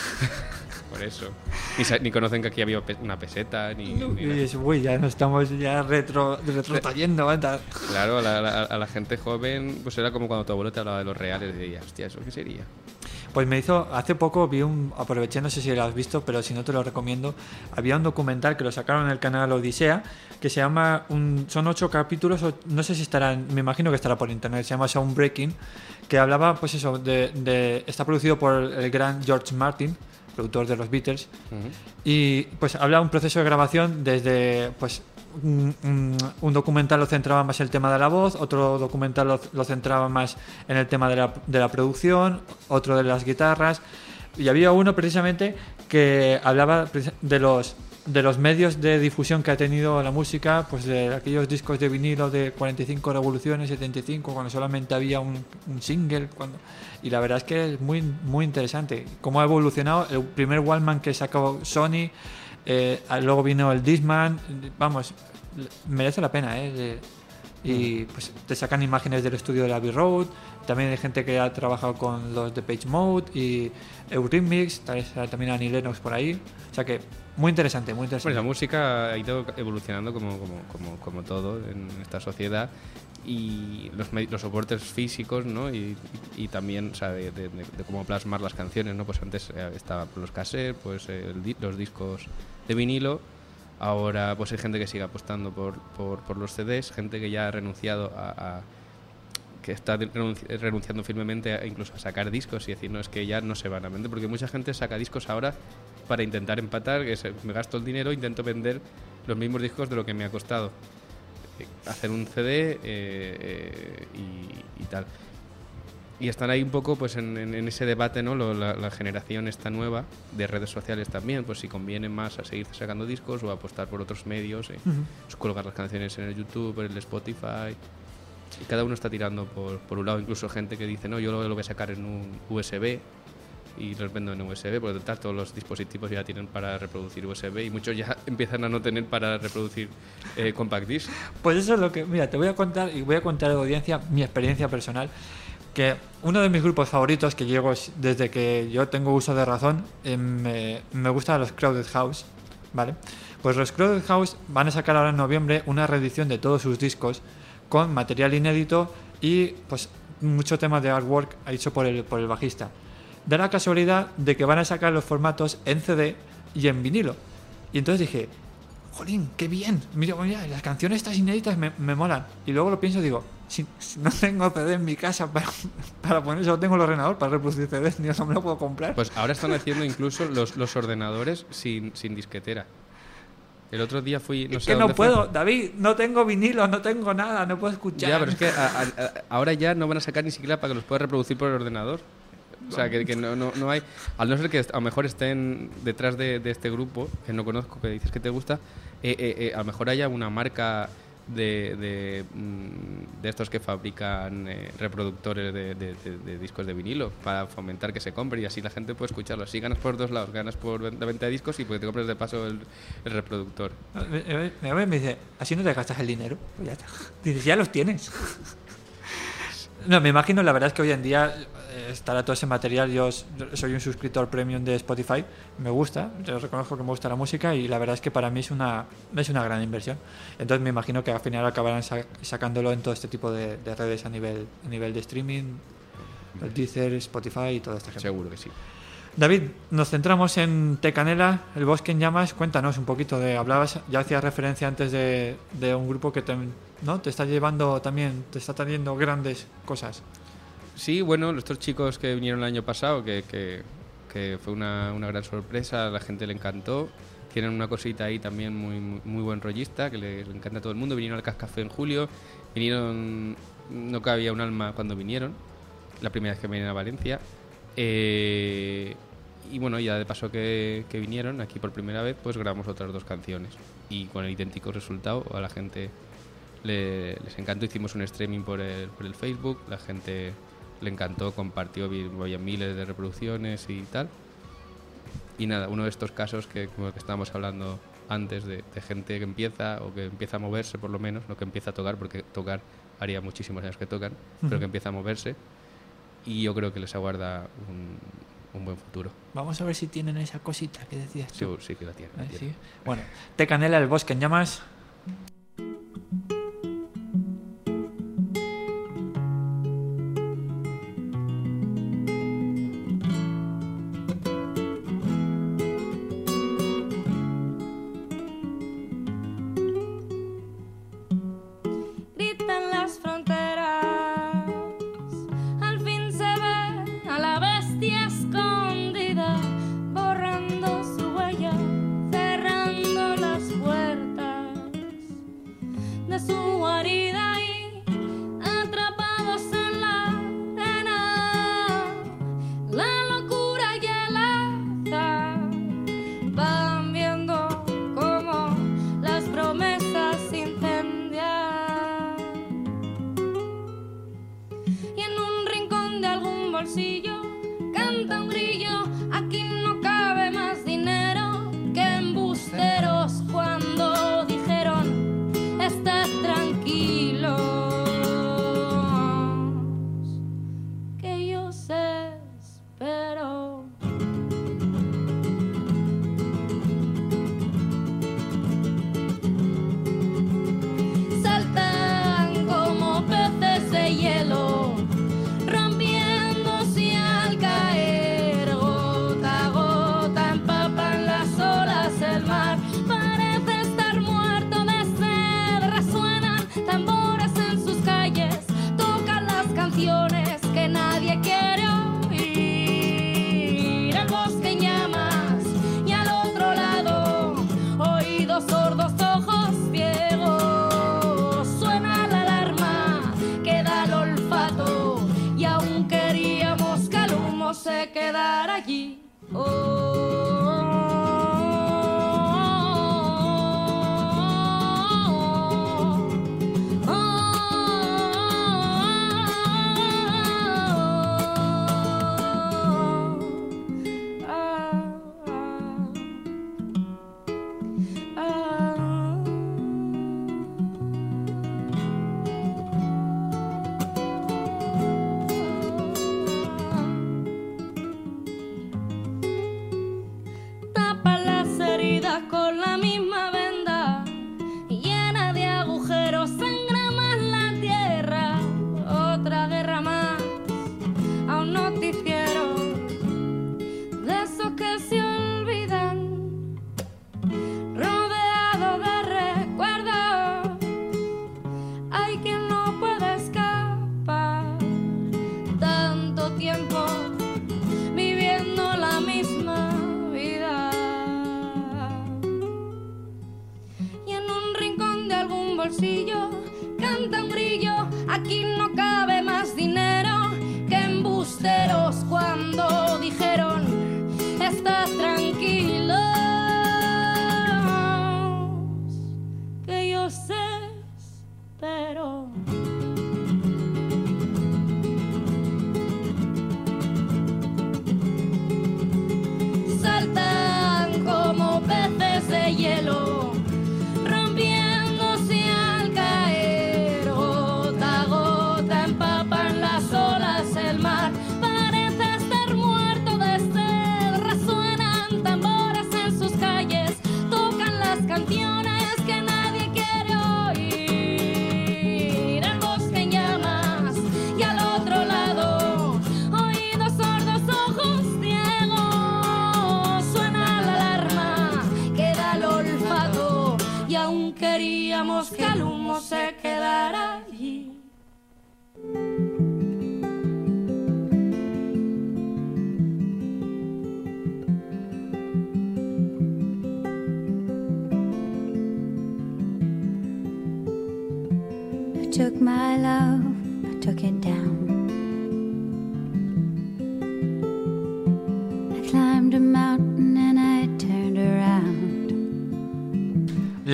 por eso. Ni, ni conocen que aquí había una peseta, ni... nada. es, uy, ya nos estamos ya retro, retrotrayendo. anda. Claro, a la, a la- gente joven, pues era como cuando tu abuelo te hablaba de los reales, y dirías, hostia, ¿eso qué sería? Pues me hizo, hace poco vi un, aproveché, no sé si lo has visto, pero si no te lo recomiendo, había un documental que lo sacaron en el canal Odisea, que se llama, un, son ocho capítulos, no sé si estará, me imagino que estará por internet, se llama Soundbreaking, que hablaba, pues eso, de, de- está producido por el gran George Martin, productor de los Beatles. Y pues habla un proceso de grabación desde pues un, un- un documental lo centraba más en el tema de la voz, otro documental lo, centraba más en el tema de la, producción, otro de las guitarras. Y había uno precisamente que hablaba de los de los medios de difusión que ha tenido la música, pues de aquellos discos de vinilo de 45 revoluciones, 75, cuando solamente había un, un single, cuando y la verdad es que es muy muy interesante cómo ha evolucionado el primer Wallman que sacó Sony, eh, luego vino el Discman, vamos, merece la pena, ¿eh? De- y pues te sacan imágenes del estudio de la Abbey Road, también hay gente que ha trabajado con los de Page Mode y Eurythmics, tal- también Annie Lennox por ahí, o sea que muy interesante, muy Bueno, interesante. la música ha ido evolucionando como, como, como, como todo en esta sociedad y los, los soportes físicos, ¿no? Y, y- también, o sea, de, de- de- cómo plasmar las canciones, ¿no? Pues antes eh, estaban los cassettes, pues eh, el los discos de vinilo. Ahora, pues hay gente que sigue apostando por, por, los CDs, gente que ya ha renunciado a, que está renunciando firmemente a, incluso a sacar discos y decir, no, es que ya no se van a vender, porque mucha gente saca discos ahora para intentar empatar, que me gasto el dinero, intento vender los mismos discos de lo que me ha costado eh, hacer un CD eh, eh, y tal. Y están ahí un poco pues en, en- en ese debate, ¿no? Lo- la, la generación esta nueva de redes sociales también, pues si conviene más a seguir sacando discos o apostar por otros medios, eh, pues, colgar las canciones en el YouTube, en el Spotify. Y cada uno está tirando por, por un lado, incluso gente que dice, no, yo lo, lo voy a sacar en un USB y los vendo en USB, porque total, todos los dispositivos ya tienen para reproducir USB y muchos ya empiezan a no tener para reproducir eh, compact disc. Pues eso es lo que, mira, te voy a contar y voy a contar a la audiencia mi experiencia personal. Que uno de mis grupos favoritos que llego desde que yo tengo uso de razón, me, me gustan los Crowded House, ¿vale? Pues los Crowded House van a sacar ahora en noviembre una reedición de todos sus discos con material inédito y pues mucho tema de artwork hecho por el, por el bajista. Da la casualidad de que van a sacar los formatos en CD y en vinilo. Y entonces dije, jolín, qué bien. Mira, mira, las canciones estas inéditas me, me molan. Y luego lo pienso y digo, si, si no tengo CD en mi casa para, para poner, solo tengo el ordenador para reproducir CDs, ni no me lo puedo comprar. Pues ahora están haciendo incluso los, los ordenadores sin, sin disquetera. El otro día fui... No es sé que no fue. puedo, David, no tengo vinilo, no tengo nada, no puedo escuchar. Ya, pero es que a- a- a- ahora ya no van a sacar ni siquiera para que los puedas reproducir por el ordenador. O sea, que, no, no, no hay. Al no ser que a lo mejor estén detrás de, este grupo, que no conozco, que dices que te gusta, eh, eh, eh, a lo mejor haya una marca de, de, mm, estos que fabrican reproductores de, discos de vinilo para fomentar que se compre y así la gente puede escucharlo. Así ganas por dos lados: ganas por la venta de discos y porque te compres de paso el, el reproductor. Me, me- me- dice, así no te gastas el dinero. Pues ya. Dices, ya los tienes. No, me imagino, la verdad es que hoy en día estará todo ese material. Yo soy un suscriptor premium de Spotify, me gusta, yo reconozco que me gusta la música y la verdad es que para mí es una, es una gran inversión. Entonces me imagino que al final acabarán sa- sacándolo en todo este tipo de, de redes a nivel, a nivel de streaming, el Deezer, Spotify y toda esta gente. Seguro que sí. David, nos centramos en Tecanela, el bosque en llamas. Cuéntanos un poquito de. Hablabas, ya hacías referencia antes de, de un grupo que te, ¿no? te está llevando también, te está trayendo grandes cosas. Sí, bueno, estos chicos que vinieron el año pasado, que, que- fue una, una gran sorpresa, a la gente le encantó. Tienen una cosita ahí también muy, muy, muy buen rollista, que le encanta a todo el mundo. Vinieron al Cascafé en julio, vinieron, no cabía un alma cuando vinieron, la primera vez que vinieron a Valencia. Eh, y bueno, ya de paso que, que vinieron aquí por primera vez, pues grabamos otras dos canciones. Y con el idéntico resultado, a la gente le- les encantó. Hicimos un streaming por el, por el Facebook, la gente le encantó, compartió, había miles de reproducciones y tal. Y nada, uno de estos casos que, como que estábamos hablando antes, de, de gente que empieza o que empieza a moverse por lo menos, no que empieza a tocar, porque tocar haría muchísimos años que tocan, pero que empieza a moverse. Y yo creo que les aguarda un, un buen futuro. Vamos a ver si tienen esa cosita que decías tú. Seguro, sí que la tienen. la tienen. sí. Bueno, Tecanela, el bosque en llamas. De su guarida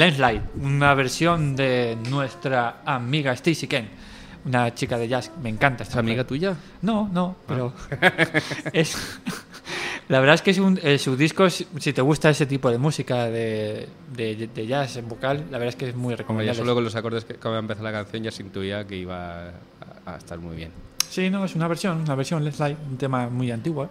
Landslide, una versión de nuestra amiga Stacy Ken, una chica de jazz. Me encanta esta ¿Es amiga tuya? No, no, pero es la verdad es que es un, eh, su disco, si te gusta ese tipo de música de, de, de jazz en vocal, la verdad es que es muy recomendable. solo con los acordes que acaba de empezar la canción ya se intuía que iba a, a estar muy bien. Sí, no, es una versión, una versión Let's Slide, un tema muy antiguo,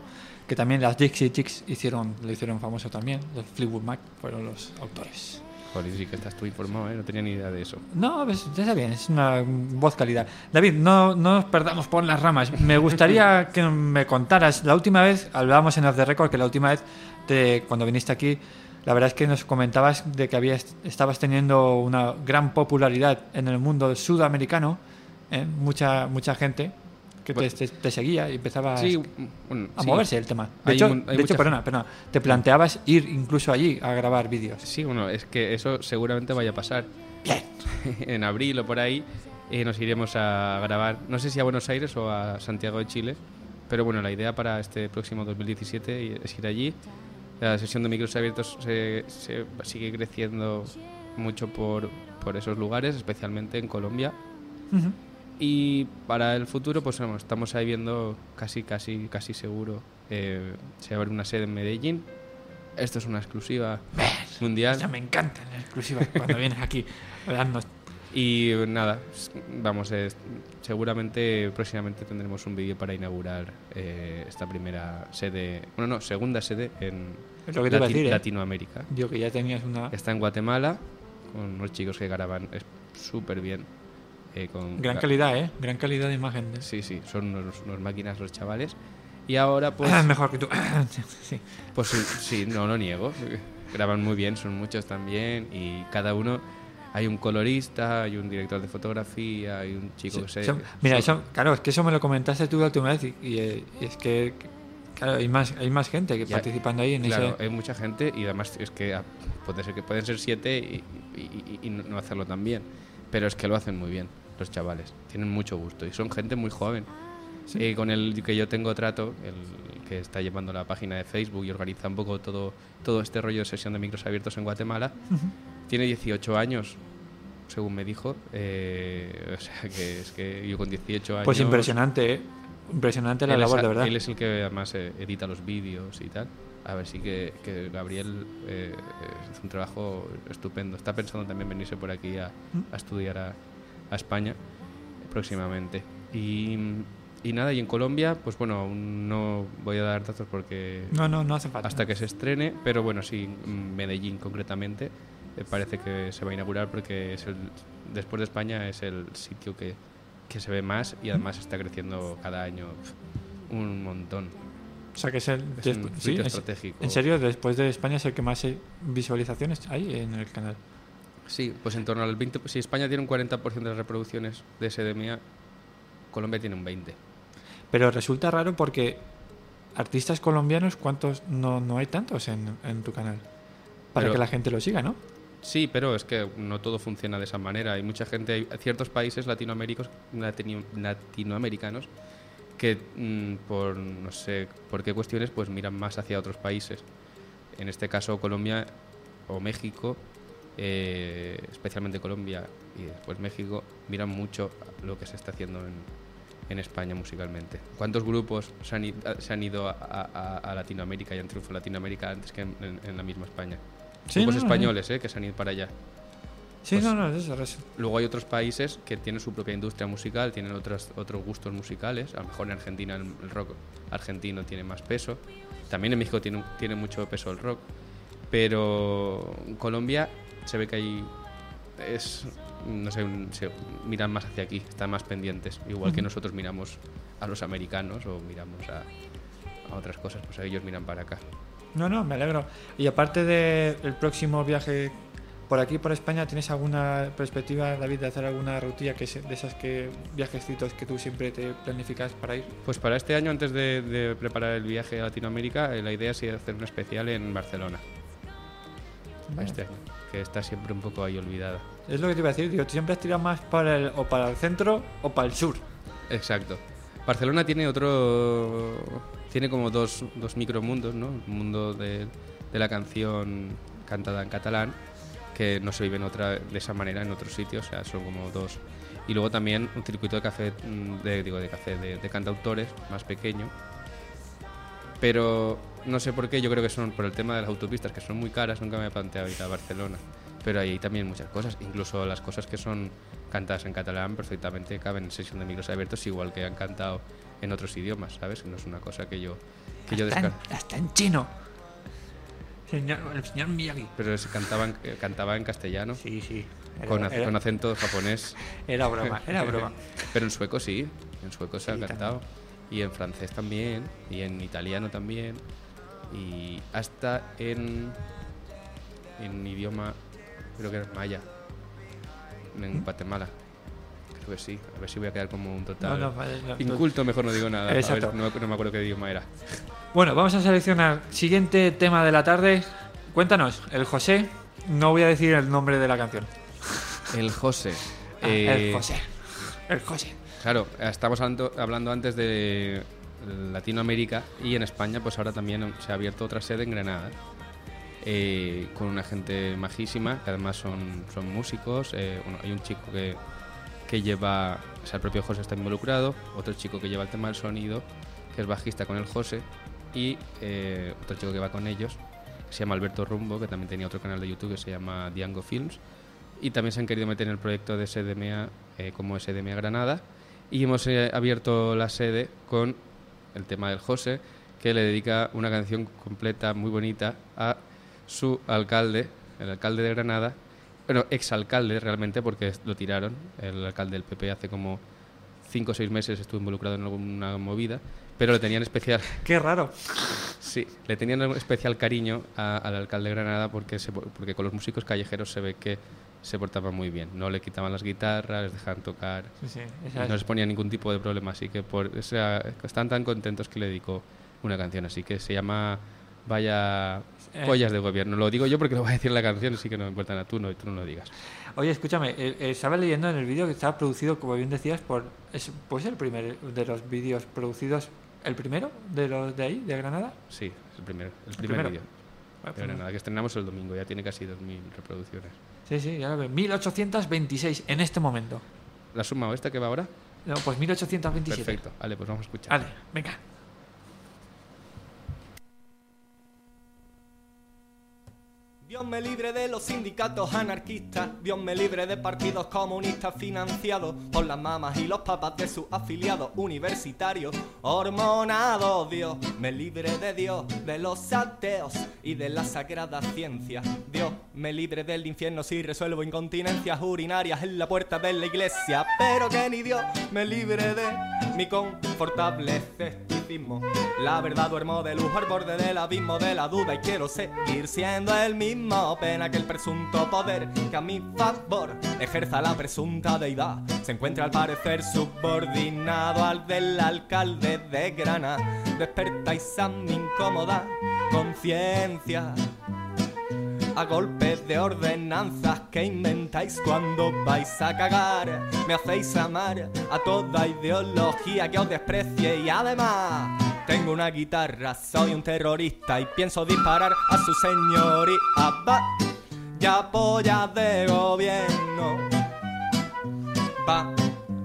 que también las Dixie Chicks hicieron, lo hicieron famoso también, los Fleetwood Mac fueron los autores. Joder, sí que estás tú informado, ¿eh? No tenía ni idea de eso. No, pues, ya está bien, es una voz calidad. David, no, no nos perdamos por las ramas. Me gustaría que me contaras, la última vez, hablábamos en Off the Record, que la última vez, cuando viniste aquí, la verdad es que nos comentabas de que habías, estabas teniendo una gran popularidad en el mundo sudamericano, ¿eh? mucha, mucha gente que te, Bueno. te- te seguía y empezaba Sí, a, bueno, a sí. moverse el tema. De Hay hecho, hay de hecho perdona, perdona, te planteabas ir incluso allí a grabar vídeos. Sí, bueno, es que eso seguramente vaya a pasar. Bien. en abril o por ahí eh, nos iremos a grabar, no sé si a Buenos Aires o a Santiago de Chile, pero bueno, la idea para este próximo 2017 es ir allí. La sesión de micros abiertos se, se sigue creciendo mucho por, por esos lugares, especialmente en Colombia. Ujú. Y para el futuro, pues bueno, estamos ahí viendo casi, casi, casi seguro. eh, se abre una sede en Medellín. Esto es una exclusiva mundial. Ya me encanta la exclusiva cuando vienes aquí darnos Y nada, vamos, seguramente próximamente tendremos un vídeo para inaugurar eh, esta primera sede, bueno, no, segunda sede en Es lo que te iba a Lati- decir, ¿eh? Latinoamérica. Digo que ya tenías una Está en Guatemala, con unos chicos que graban es súper bien. Eh, con gran gra- calidad, ¿eh? Gran calidad de imagen. de- Sí, sí, son unos, unos máquinas los chavales. Y ahora pues... Mejor que tú. sí. Pues sí, sí, no lo niego. Graban muy bien, son muchos también. Y cada uno. Hay un colorista, hay un director de fotografía, hay un chico Sí, que se. son- mira, eso, claro, es que eso me lo comentaste tú la última vez y, y, eh, y es que claro, hay más hay más gente que Ya, participando ahí en Claro, ese hay mucha gente y además es que ah, puede ser que pueden ser siete y- y no hacerlo tan bien. Pero es que lo hacen muy bien, los chavales. Tienen mucho gusto y son gente muy joven. Eh, con el que yo tengo trato, el que está llevando la página de Facebook y organiza un poco todo, todo este rollo de sesión de micros abiertos en Guatemala, tiene 18 años, según me dijo. Eh, o sea que es que yo con 18 años. Pues impresionante, ¿eh? Impresionante la labor, de verdad. Él es el que además eh, edita los vídeos y tal. A ver, sí que, que Gabriel eh, hace un trabajo estupendo. Está pensando también venirse por aquí a, Mm. a estudiar a, a España próximamente. Y, y nada, y en Colombia, pues bueno, aún no voy a dar datos porque No, no, no hace falta. hasta que se estrene, pero bueno, sí, Medellín concretamente, eh, parece que se va a inaugurar porque es el, después de España es el sitio que, que se ve más y además está creciendo cada año un montón. O sea, que es el... Es un sí, es- estratégico. en serio, después de España es el que más eh, visualizaciones hay en el canal. Sí, pues en torno al 20%. Si España tiene un 40% de las reproducciones de SDMA, Colombia tiene un 20%. Pero resulta raro porque artistas colombianos, ¿cuántos? No, no hay tantos en, en tu canal. Para Pero- que la gente lo siga, ¿no? Sí, pero es que no todo funciona de esa manera. Hay mucha gente, hay ciertos países latinoaméricos, latino- latinoamericanos que mm, por no sé por qué cuestiones pues miran más hacia otros países. En este caso Colombia o México, eh, especialmente Colombia y después México, miran mucho lo que se está haciendo en, en España musicalmente. ¿Cuántos grupos se han, se han ido a, a- a Latinoamérica y han triunfado en Latinoamérica antes que en, en- en la misma España? Sí, grupos no, españoles eh, que se han ido para allá. Sí, Pues- no, no, eso es. Luego hay otros países que tienen su propia industria musical, tienen otros, otros gustos musicales. A lo mejor en Argentina el rock argentino tiene más peso. También en México tiene, tiene mucho peso el rock. Pero en Colombia se ve que hay. Es, no sé, se miran más hacia aquí, están más pendientes. Igual que Ujú. nosotros miramos a los americanos o miramos a, a otras cosas, pues ellos miran para acá. No, no, me alegro. Y aparte del próximo viaje por aquí, por España, ¿tienes alguna perspectiva, David, de hacer alguna rutilla que de esas que viajecitos que tú siempre te planificas para ir? Pues para este año, antes de, de preparar el viaje a Latinoamérica, eh, la idea es hacer un especial en Barcelona. Para este año, que está siempre un poco ahí olvidada. Es lo que te iba a decir, digo, tú siempre has tirado más para el, o para el centro o para el sur. Exacto. Barcelona tiene otro. Tiene como dos, dos micromundos, ¿no? El mundo de, de la canción cantada en catalán, que no se vive en otra, de esa manera en otros sitios, o sea, son como dos. Y luego también un circuito de café, mm, de, digo, de café, de, de cantautores, más pequeño. Pero no sé por qué, yo creo que son por el tema de las autopistas, que son muy caras, nunca me he planteado ir a Barcelona. Pero ahí hay también muchas cosas, incluso las cosas que son cantadas en catalán perfectamente caben en sesión de micros abiertos, igual que han cantado en otros idiomas, ¿sabes? No es una cosa que yo, que yo Hasta en, descarto. hasta en chino. Señor, el señor Miyagi. Pero se cantaba en, eh, cantaba en castellano, Sí, sí. Era, con, ac- era- con acento japonés. era broma, era broma. Pero en sueco sí, en sueco se Sí, ha cantado. Y en francés también, y en italiano también. Y hasta en, en idioma, creo que era maya, en Guatemala. Que sí. A ver si voy a quedar como un total. No, no, vale, no, Inculto, mejor no digo nada. A ver, Exacto. no, me acuerdo qué idioma era. Bueno, vamos a seleccionar siguiente tema de la tarde. Cuéntanos, el José. No voy a decir el nombre de la canción. El José. Ah, Eh, el José. El José. Claro, estamos hablando, hablando antes de Latinoamérica y en España, pues ahora también se ha abierto otra sede en Granada. eh, con una gente majísima, que además son, son músicos. eh, hay un chico que, que lleva, o sea, el propio José está involucrado, otro chico que lleva el tema del sonido, que es bajista con el José, y eh, otro chico que va con ellos, que se llama Alberto Rumbo, que también tenía otro canal de YouTube que se llama Diango Films. Y también se han querido meter en el proyecto de SDMA eh, como SDMA Granada. Y hemos eh, abierto la sede con el tema del José, que le dedica una canción completa, muy bonita, a su alcalde, el alcalde de Granada, bueno, exalcalde realmente, porque lo tiraron, el alcalde del PP hace como cinco o seis meses estuvo involucrado en alguna movida, pero le tenían especial, Qué raro. sí, le tenían un especial cariño a- al alcalde de Granada porque, se, porque con los músicos callejeros se ve que se portaban muy bien, no le quitaban las guitarras, les dejaban tocar, Sí, sí, no es- les ponía ningún tipo de problema, así que por, o sea, están tan contentos que le dedicó una canción, así que se llama Vaya Eh. Pollas de Gobierno. Lo digo yo porque lo va a decir la canción, así que no me importa nada, tú no, tú no lo digas. Oye, escúchame, eh, eh, estaba leyendo en el vídeo que estaba producido, como bien decías, por. Es, ¿Puede ser el primer de los vídeos producidos? ¿El primero de los de ahí, de Granada? Sí, es el primer, el primer primero. vídeo Ah, de pues Granada, que estrenamos el domingo, ya tiene casi 2.000 reproducciones. Sí, sí, ya lo veo. 1826 en este momento. ¿La suma o esta que va ahora? No, pues 1827. Perfecto, vale, pues vamos a escuchar. Vale, venga. Dios me libre de los sindicatos anarquistas, Dios me libre de partidos comunistas financiados por las mamás y los papás de sus afiliados universitarios hormonados. Dios me libre de Dios, de los ateos y de la sagrada ciencia. Dios me libre del infierno si resuelvo incontinencias urinarias en la puerta de la iglesia, pero que ni Dios me libre de mi confortable La verdad duermo de lujo al borde del abismo de la duda y quiero seguir siendo el mismo. Pena que el presunto poder que a mi favor ejerza la presunta deidad se encuentra al parecer subordinado al del alcalde de Grana. Despertáis a mi incómoda conciencia a golpes de ordenanzas que inventáis cuando vais a cagar. Me hacéis amar a toda ideología que os desprecie y además tengo una guitarra, soy un terrorista y pienso disparar a su señoría. Va, ya pollas de gobierno. Va,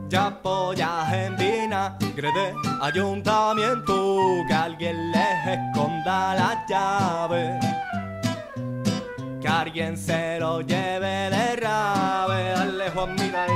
ya pollas en vinagre de ayuntamiento. Que alguien les esconda la llave que alguien se lo lleve de rave. Dale, Juan, mira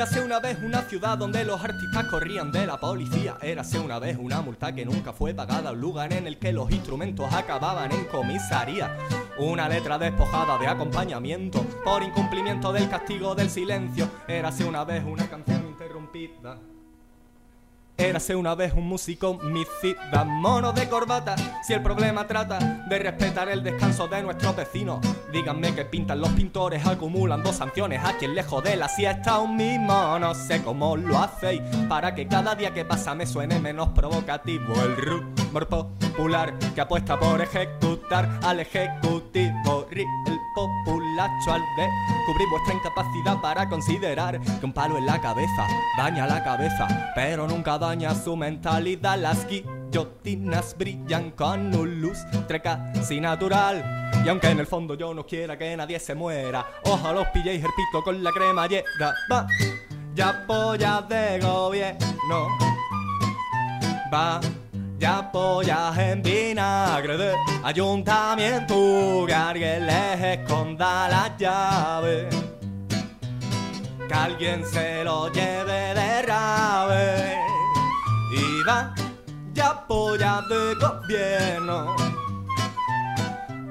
Érase una vez una ciudad donde los artistas corrían de la policía. Érase una vez una multa que nunca fue pagada. Un lugar en el que los instrumentos acababan en comisaría. Una letra despojada de acompañamiento por incumplimiento del castigo del silencio. Érase una vez una canción interrumpida. Érase una vez un músico homicida, mono de corbata. Si el problema trata de respetar el descanso de nuestros vecinos, díganme que pintan los pintores acumulando sanciones a quien le jode la siesta un mismo. No sé cómo lo hacéis para que cada día que pasa me suene menos provocativo el popular que apuesta por ejecutar al ejecutivo. El populacho al descubrir vuestra incapacidad para considerar que un palo en la cabeza daña la cabeza, pero nunca daña su mentalidad. Las guillotinas brillan con un lustre casi natural. Y aunque en el fondo yo no quiera que nadie se muera, ojalá os pilléis el con la cremallera. Va, ya pollas de gobierno. Va, ya pollas en vinagre de ayuntamiento. Que alguien les esconda la llave. Que alguien se lo lleve de rave. Y va, ya pollas de gobierno.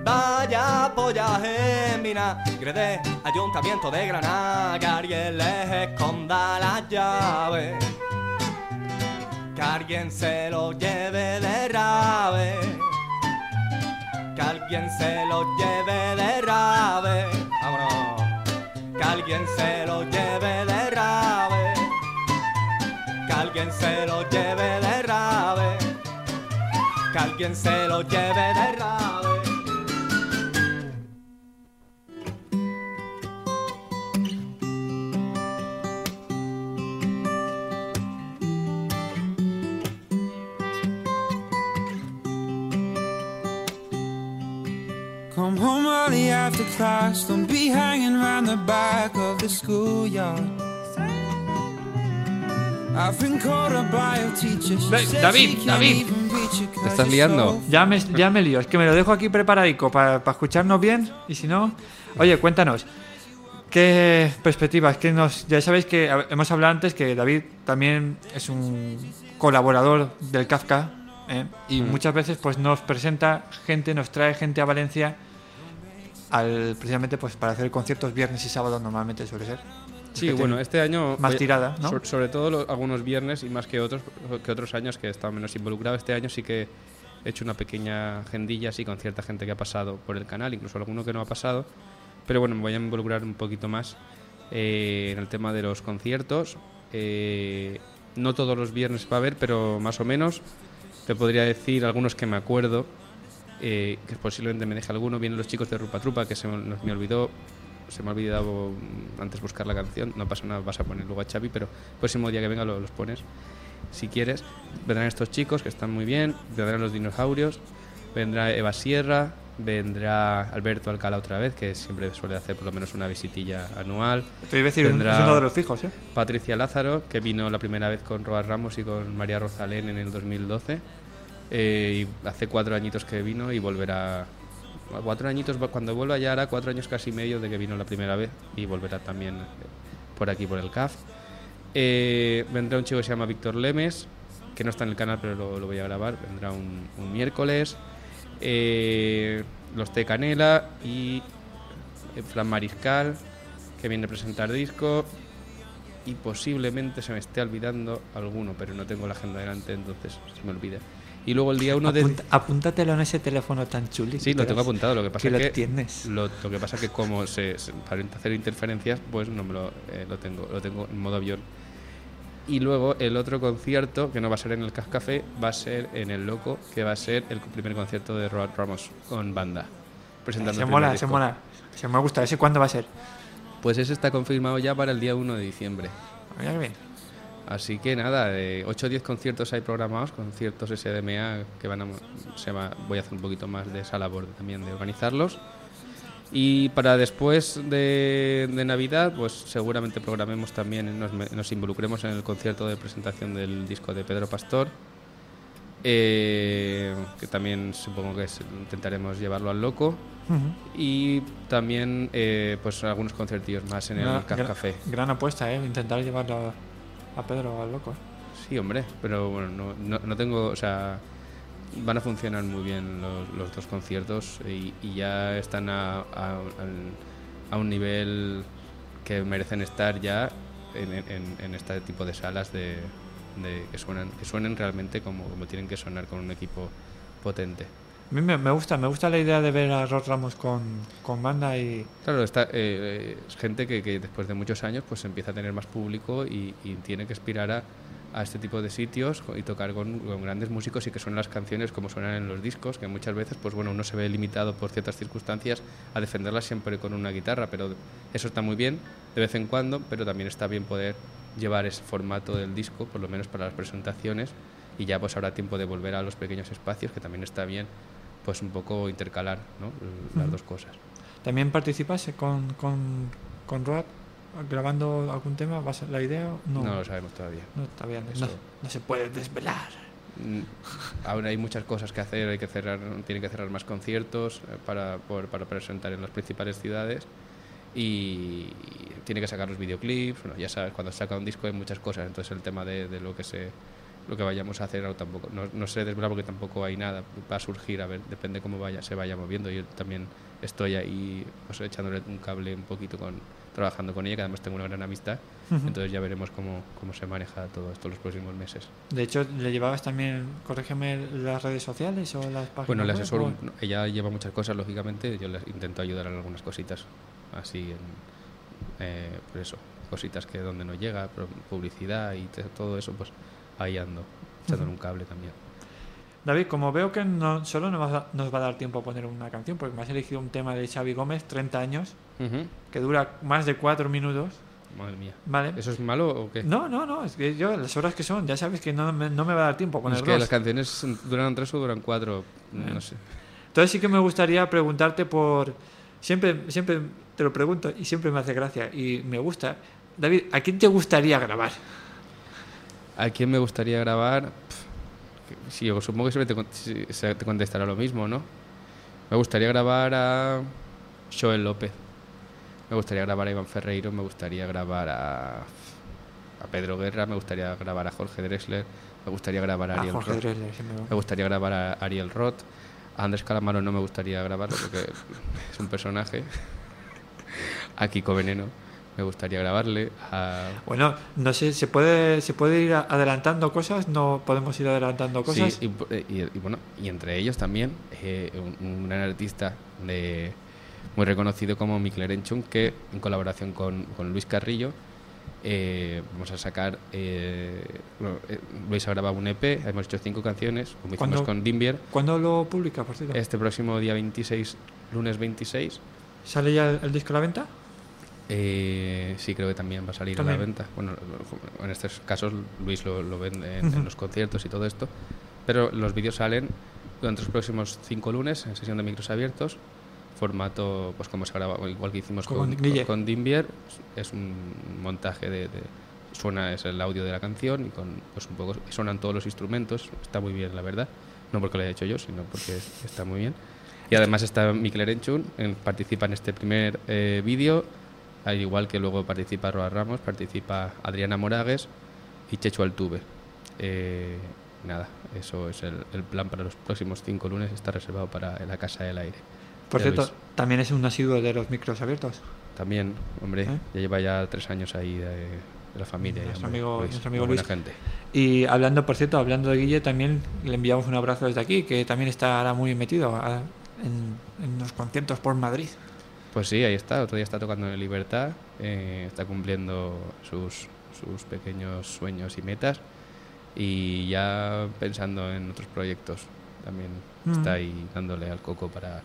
Vaya pollas en vinagre de ayuntamiento de Granada. Que alguien les esconda la llave que alguien se lo lleve de rave. Que alguien se lo lleve de rave. Vámonos. Que alguien se lo lleve de rave. Que alguien se lo lleve de rave. Que alguien se lo lleve de rave. Home early after class. Don't be hanging around the back of the schoolyard. I've been called up by a teacher. She Da- said David, David. ¿Te estás you're liando? Ya me, ya me lío, es que me lo dejo aquí preparadico para, para escucharnos bien y si no... Oye, cuéntanos, ¿qué perspectivas? ¿Qué nos, ya sabéis que hemos hablado antes que David también es un colaborador del Kafka ¿eh? y Mm. muchas veces pues nos presenta gente, nos trae gente a Valencia al, precisamente pues para hacer conciertos viernes y sábados normalmente suele ser. Sí, que bueno, este año... Más tirada, sobre todo algunos viernes y más que otros, que otros años que he estado menos involucrado. Este año sí que he hecho una pequeña agendilla así con cierta gente que ha pasado por el canal, incluso alguno que no ha pasado. Pero bueno, me voy a involucrar un poquito más eh, en el tema de los conciertos. Eh, no todos los viernes va a haber, pero más o menos. Te podría decir algunos que me acuerdo, eh, que posiblemente me deje alguno. Vienen los chicos de Rupa Trupa, que se me, nos- me olvidó se me ha olvidado mm, antes buscar la canción, no pasa nada, vas a poner luego a Xavi, pero el próximo día que venga lo- los pones, si quieres. Vendrán estos chicos que están muy bien, vendrán los dinosaurios, vendrá Eva Sierra, vendrá Alberto Alcalá otra vez, que siempre suele hacer por lo menos una visitilla anual. Te iba a decir, un- es uno de los fijos, ¿eh? Patricia Lázaro, que vino la primera vez con Roas Ramos y con María Rosalén en el 2012. Eh, hace cuatro añitos que vino y volverá. Cuatro añitos, cuando vuelva ya hará cuatro años casi medio de que vino la primera vez y volverá también eh, por aquí, por el CAF. Eh, vendrá un chico que se llama Víctor Lemes, que no está en el canal pero lo, lo voy a grabar, vendrá un, un miércoles. Eh, los T Canela y eh, Fran Mariscal, que viene a presentar disco. Y posiblemente se me esté olvidando alguno, pero no tengo la agenda delante, entonces se me olvida. Y luego el día 1 de... Apúntatelo en ese teléfono tan chuli. Sí, lo tengo apuntado. Lo que pasa que es lo que tienes. Lo, lo que pasa que como se, se- para hacer interferencias, pues no me lo, eh, lo tengo, lo tengo en modo avión. Y luego el otro concierto, que no va a ser en el Cascafé, va a ser en el Loco, que va a ser el primer concierto de Road Ramos con banda. Presentando Se mola, se disco. mola. Se me gusta. ¿Ese cuándo va a ser? Pues ese está confirmado ya para el día 1 de diciembre. Mira qué bien. Así que nada, de 8 o 10 conciertos hay programados, conciertos SDMA que van a, se va- voy a hacer un poquito más de esa labor también de organizarlos. Y para después de, de Navidad, pues seguramente programemos también, nos, nos involucremos en el concierto de presentación del disco de Pedro Pastor, eh, que también supongo que es- intentaremos llevarlo al loco. Y también eh, pues algunos conciertillos más en el Una Café. Gran apuesta, ¿eh? Intentar llevarlo a Pedro al loco. Sí, hombre, pero bueno, no, no, no tengo, o sea, van a funcionar muy bien los, los dos conciertos y, ya están a, a- un nivel que merecen estar ya en, en- en este tipo de salas de, de que suenan que suenen realmente como, como tienen que sonar con un equipo potente. A mí me, gusta, me gusta la idea de ver a Rod Ramos con, con banda y... Claro, está, eh, eh, es gente que, que después de muchos años pues empieza a tener más público y, y tiene que aspirar a, a este tipo de sitios y tocar con, con grandes músicos y que suenan las canciones como suenan en los discos, que muchas veces pues bueno, uno se ve limitado por ciertas circunstancias a defenderlas siempre con una guitarra, pero eso está muy bien de vez en cuando, pero también está bien poder llevar ese formato del disco, por lo menos para las presentaciones, y ya pues habrá tiempo de volver a los pequeños espacios, que también está bien pues un poco intercalar ¿no? las Ujú. dos cosas. ¿También participas con, con, con Rod grabando algún tema? ¿Va a ser la idea? No, No lo sabemos todavía. No, todavía no, no, se puede desvelar. Mm, Aún hay muchas cosas que hacer, hay que cerrar, tiene que cerrar más conciertos eh, para, por- para presentar en las principales ciudades y tiene que sacar los videoclips, bueno, ya sabes, cuando saca un disco hay muchas cosas, entonces el tema de, de lo que se lo que vayamos a hacer no, tampoco no, no sé desvelar porque tampoco hay nada, va a surgir, a ver, depende cómo vaya, se vaya moviendo, yo también estoy ahí pues, echándole un cable un poquito con trabajando con ella, que además tengo una gran amistad, Ujú. entonces ya veremos cómo, cómo se maneja todo esto los próximos meses. De hecho, ¿le llevabas también, corrígeme, las redes sociales o las páginas Bueno, le asesoro, o- ella lleva muchas cosas, lógicamente, yo le intento ayudar en algunas cositas, así, en, eh, por eso, cositas que donde no llega, publicidad y todo eso, pues ahí ando, echándole un cable también. David, como veo que no, solo nos va, a- nos va a dar tiempo a poner una canción, porque me has elegido un tema de Xavi Gómez, 30 años, Ujú. que dura más de 4 minutos. Madre mía. Vale. ¿Eso es malo o qué? No, no, no, es que yo, las horas que son, ya sabes que no me, no me va a dar tiempo a es que dos. las canciones duran tres o duran cuatro, Eh. no sé. Entonces sí que me gustaría preguntarte por... Siempre, siempre te lo pregunto y siempre me hace gracia y me gusta. David, ¿a quién te gustaría grabar? ¿A quién me gustaría grabar? Pf, que- Sí, yo supongo que siempre te, contestará lo mismo, ¿no? Me gustaría grabar a Joel López. Me gustaría grabar a Iván Ferreiro. Me gustaría grabar a, a Pedro Guerra. Me gustaría grabar a Jorge Drexler. Me gustaría grabar a A Ariel Jorge Roth. Drexler, sí me- Me gustaría grabar a Ariel Roth. A Andrés Calamaro no me gustaría grabarlo porque es un personaje. A Kiko Veneno me gustaría grabarle. A Bueno, no sé, ¿se puede, ¿se puede ir adelantando cosas? ¿No podemos ir adelantando cosas? Sí, y, y- y bueno, y entre ellos también eh, un, un gran artista de, muy reconocido como Mikel Erenchun, que en colaboración con, con Luis Carrillo eh, vamos a sacar. Eh, bueno, eh, Luis ha grabado un EP, hemos hecho cinco canciones, como hicimos ¿Cuándo- con Dimbier. ¿Cuándo lo publica, por cierto? Este próximo día 26, lunes 26. ¿Sale ya el, el disco a la venta? Eh, sí, creo que también va a salir a la También. venta. Bueno, en estos casos Luis lo, lo vende en, en Ujú. los conciertos y todo esto. Pero los vídeos salen durante los próximos cinco lunes en sesión de micros abiertos. Formato, pues como se graba, igual que hicimos Con con, con, Dimbier. Es un montaje de, de- Suena, es el audio de la canción y con, pues un poco, suenan todos los instrumentos. Está muy bien, la verdad. No porque lo haya hecho yo, sino porque está muy bien. Y además está Mikel Erenchun, en- participa en este primer eh, vídeo, al igual que luego participa Roa Ramos, participa Adriana Moragues y Chechu Altuve. Eh, nada, eso es el, el plan para los próximos cinco lunes, está reservado para la Casa del Aire. Por cierto, también es un asiduo de los micros abiertos. También, hombre, ¿Eh? ya lleva ya tres años ahí de, de la familia. Nuestro hombre, amigo- Luis, nuestro amigo Luis. gente. Y hablando, por cierto, hablando de Guille, también le enviamos un abrazo desde aquí, que también está ahora muy metido a- en, en los conciertos por Madrid. Pues sí, ahí está. Otro día está tocando en Libertad. eh, está cumpliendo sus, sus pequeños sueños y metas. Y ya pensando en otros proyectos. También Mm. está ahí dándole al coco para,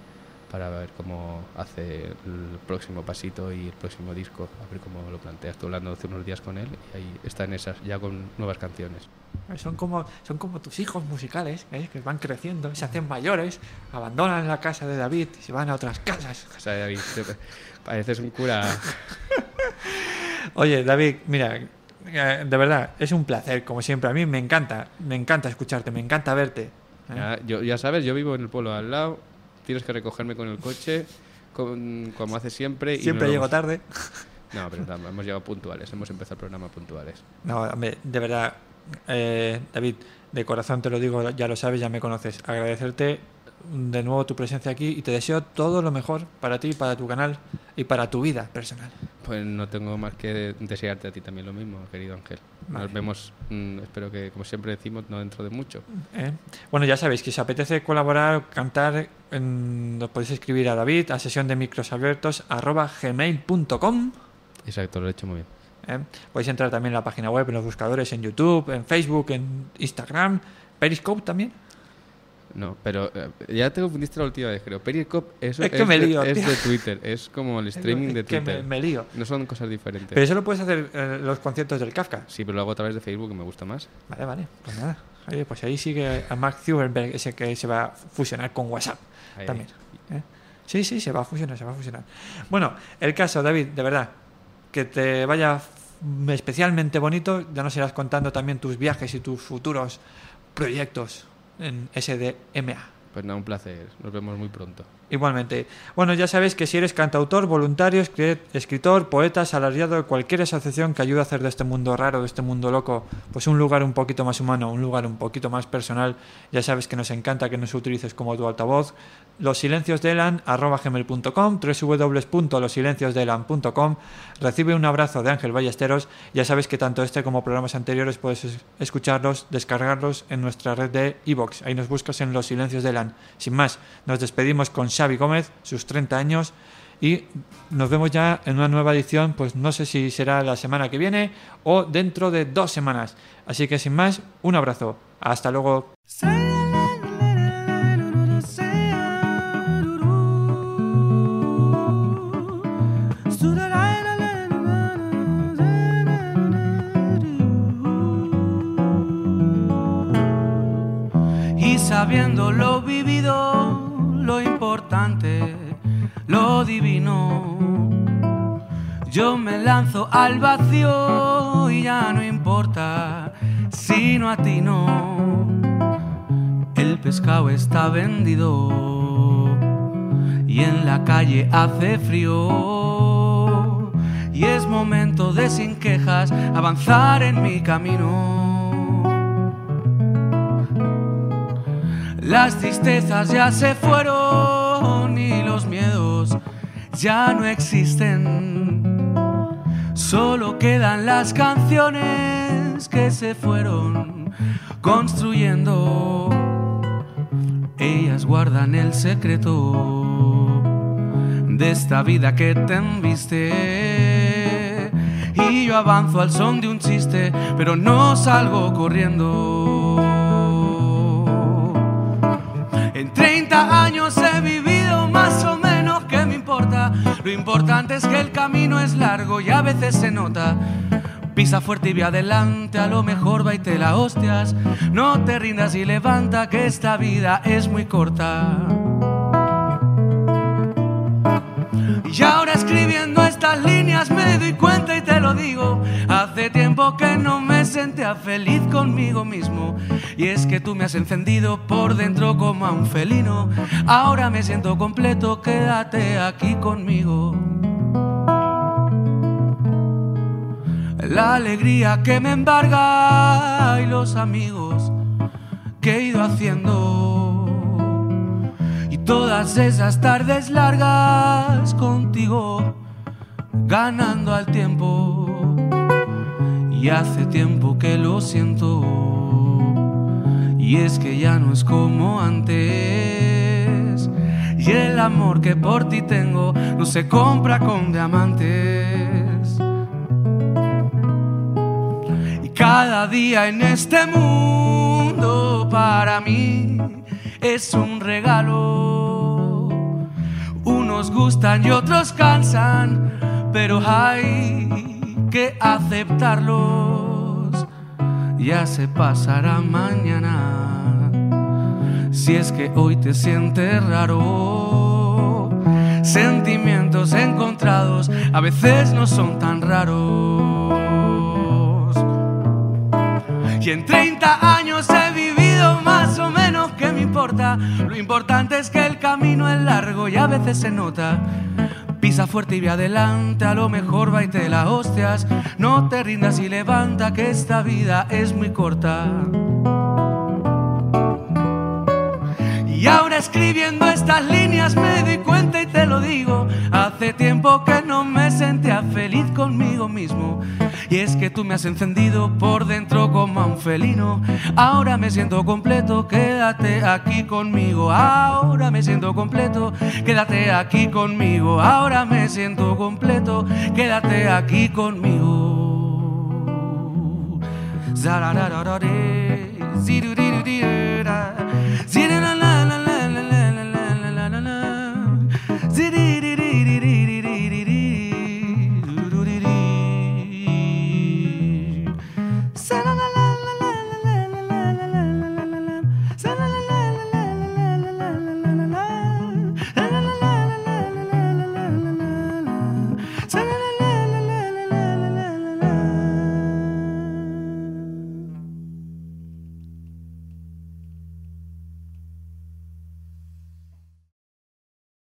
para ver cómo hace el próximo pasito y el próximo disco. A ver cómo lo plantea. Estuve hablando hace unos días con él y ahí está en esas, ya con nuevas canciones. Son como, son como tus hijos musicales, ¿eh? que van creciendo, se hacen mayores, abandonan la casa de David y se van a otras casas. O sea, David, pareces un cura. Oye, David, mira, eh, de verdad, es un placer, como siempre. A mí me encanta, me encanta escucharte, me encanta verte. ¿eh? Ya, yo, ya sabes, yo vivo en el pueblo al lado. Tienes que recogerme con el coche, con- como hace siempre. y Siempre nos llego vamos- tarde. No, pero no, hemos llegado puntuales, hemos empezado el programa puntuales. No, hombre, de verdad, eh, David, de corazón te lo digo, ya lo sabes, ya me conoces. Agradecerte de nuevo tu presencia aquí y te deseo todo lo mejor para ti, para tu canal y para tu vida personal. Pues no tengo más que desearte a ti también lo mismo, querido Ángel. Vale. Nos vemos, mm, espero que, como siempre decimos, no dentro de mucho. ¿eh? Bueno, ya sabéis que si os apetece colaborar, cantar, en- nos podéis escribir a David a sesión de gmail.com. Exacto, lo he hecho muy bien. ¿eh? Podéis entrar también en la página web, en los buscadores, en YouTube, en Facebook, en Instagram, Periscope también. No, pero eh, ya te confundiste la última vez, creo. Periscope eso Es que me de, lío, es tío. de Twitter, es como el streaming Es de que me- Twitter. me lío. No son cosas diferentes. Pero eso lo puedes hacer en los conciertos del Kafka. Sí, pero lo hago a través de Facebook y me gusta más. Vale, vale, pues nada. Oye, pues ahí sigue a Mark Zuckerberg, ese que se va a fusionar con WhatsApp Ahí, también. ¿eh? Sí, sí, se va a fusionar, se va a fusionar. Bueno, el caso, David, de verdad, que te vaya especialmente bonito. Ya nos irás contando también tus viajes y tus futuros proyectos en SDMA. Pues nada, un placer. Nos vemos muy pronto. Igualmente. Bueno, ya sabes que si eres cantautor, voluntario, escri- escritor, poeta, asalariado de cualquier asociación que ayude a hacer de este mundo raro, de este mundo loco, pues un lugar un poquito más humano, un lugar un poquito más personal, ya sabes que nos encanta que nos utilices como tu altavoz. Los silencios de Elan, arroba gmail.com, www.losilenciosdeelan.com. Recibe un abrazo de Ángel Ballesteros. Ya sabes que tanto este como programas anteriores puedes es- escucharlos, descargarlos en nuestra red de iVoox. Ahí nos buscas en Los Silencios de Elan. Sin más, nos despedimos con Xavi Gómez, sus 30 años. Y nos vemos ya en una nueva edición, pues no sé si será la semana que viene o dentro de dos semanas. Así que sin más, un abrazo. Hasta luego. Y sabiendo lo vivido, lo importante, lo divino, yo me lanzo al vacío y ya no importa si no. El pescado está vendido y en la calle hace frío. Y es momento de sin quejas avanzar en mi camino. Las tristezas ya se fueron y los miedos ya no existen. Solo quedan las canciones que se fueron construyendo. Ellas guardan el secreto de esta vida que te embiste. Y yo avanzo al son de un chiste, pero no salgo corriendo. En 30 años he vivido más o menos, ¿qué me importa? Lo importante es que el camino es largo y a veces se nota. Pisa fuerte y ve adelante, a lo mejor va y te la hostias. No te rindas y levanta que esta vida es muy corta. Y ahora me cuenta y te lo digo. Hace tiempo que no me sentía feliz conmigo mismo. Y es que tú me has encendido por dentro como a un felino. Ahora me siento completo, quédate aquí conmigo. La alegría que me embarga y los amigos que he ido haciendo. Y todas esas tardes largas contigo, ganando al tiempo. Y hace tiempo que lo siento. Y es que ya no es como antes. Y el amor que por ti tengo no se compra con diamantes. Y cada día en este mundo para mí es un regalo. Unos gustan y otros cansan, pero hay que aceptarlos. Ya se pasará mañana. Si es que hoy te sientes raro, sentimientos encontrados a veces no son tan raros. Y en 30 años he vivido más o menos, ¿qué me importa? Lo importante es que el camino es largo y a veces se nota. Pisa fuerte y ve adelante, a lo mejor va y te la hostias. No te rindas y levanta que esta vida es muy corta. Y ahora escribiendo estas líneas me doy cuenta y te lo digo. Hace tiempo que no me sentía feliz conmigo mismo. Y es que tú me has encendido por dentro como a un felino. Ahora me siento completo, quédate aquí conmigo. Ahora me siento completo, quédate aquí conmigo. Ahora me siento completo, quédate aquí conmigo.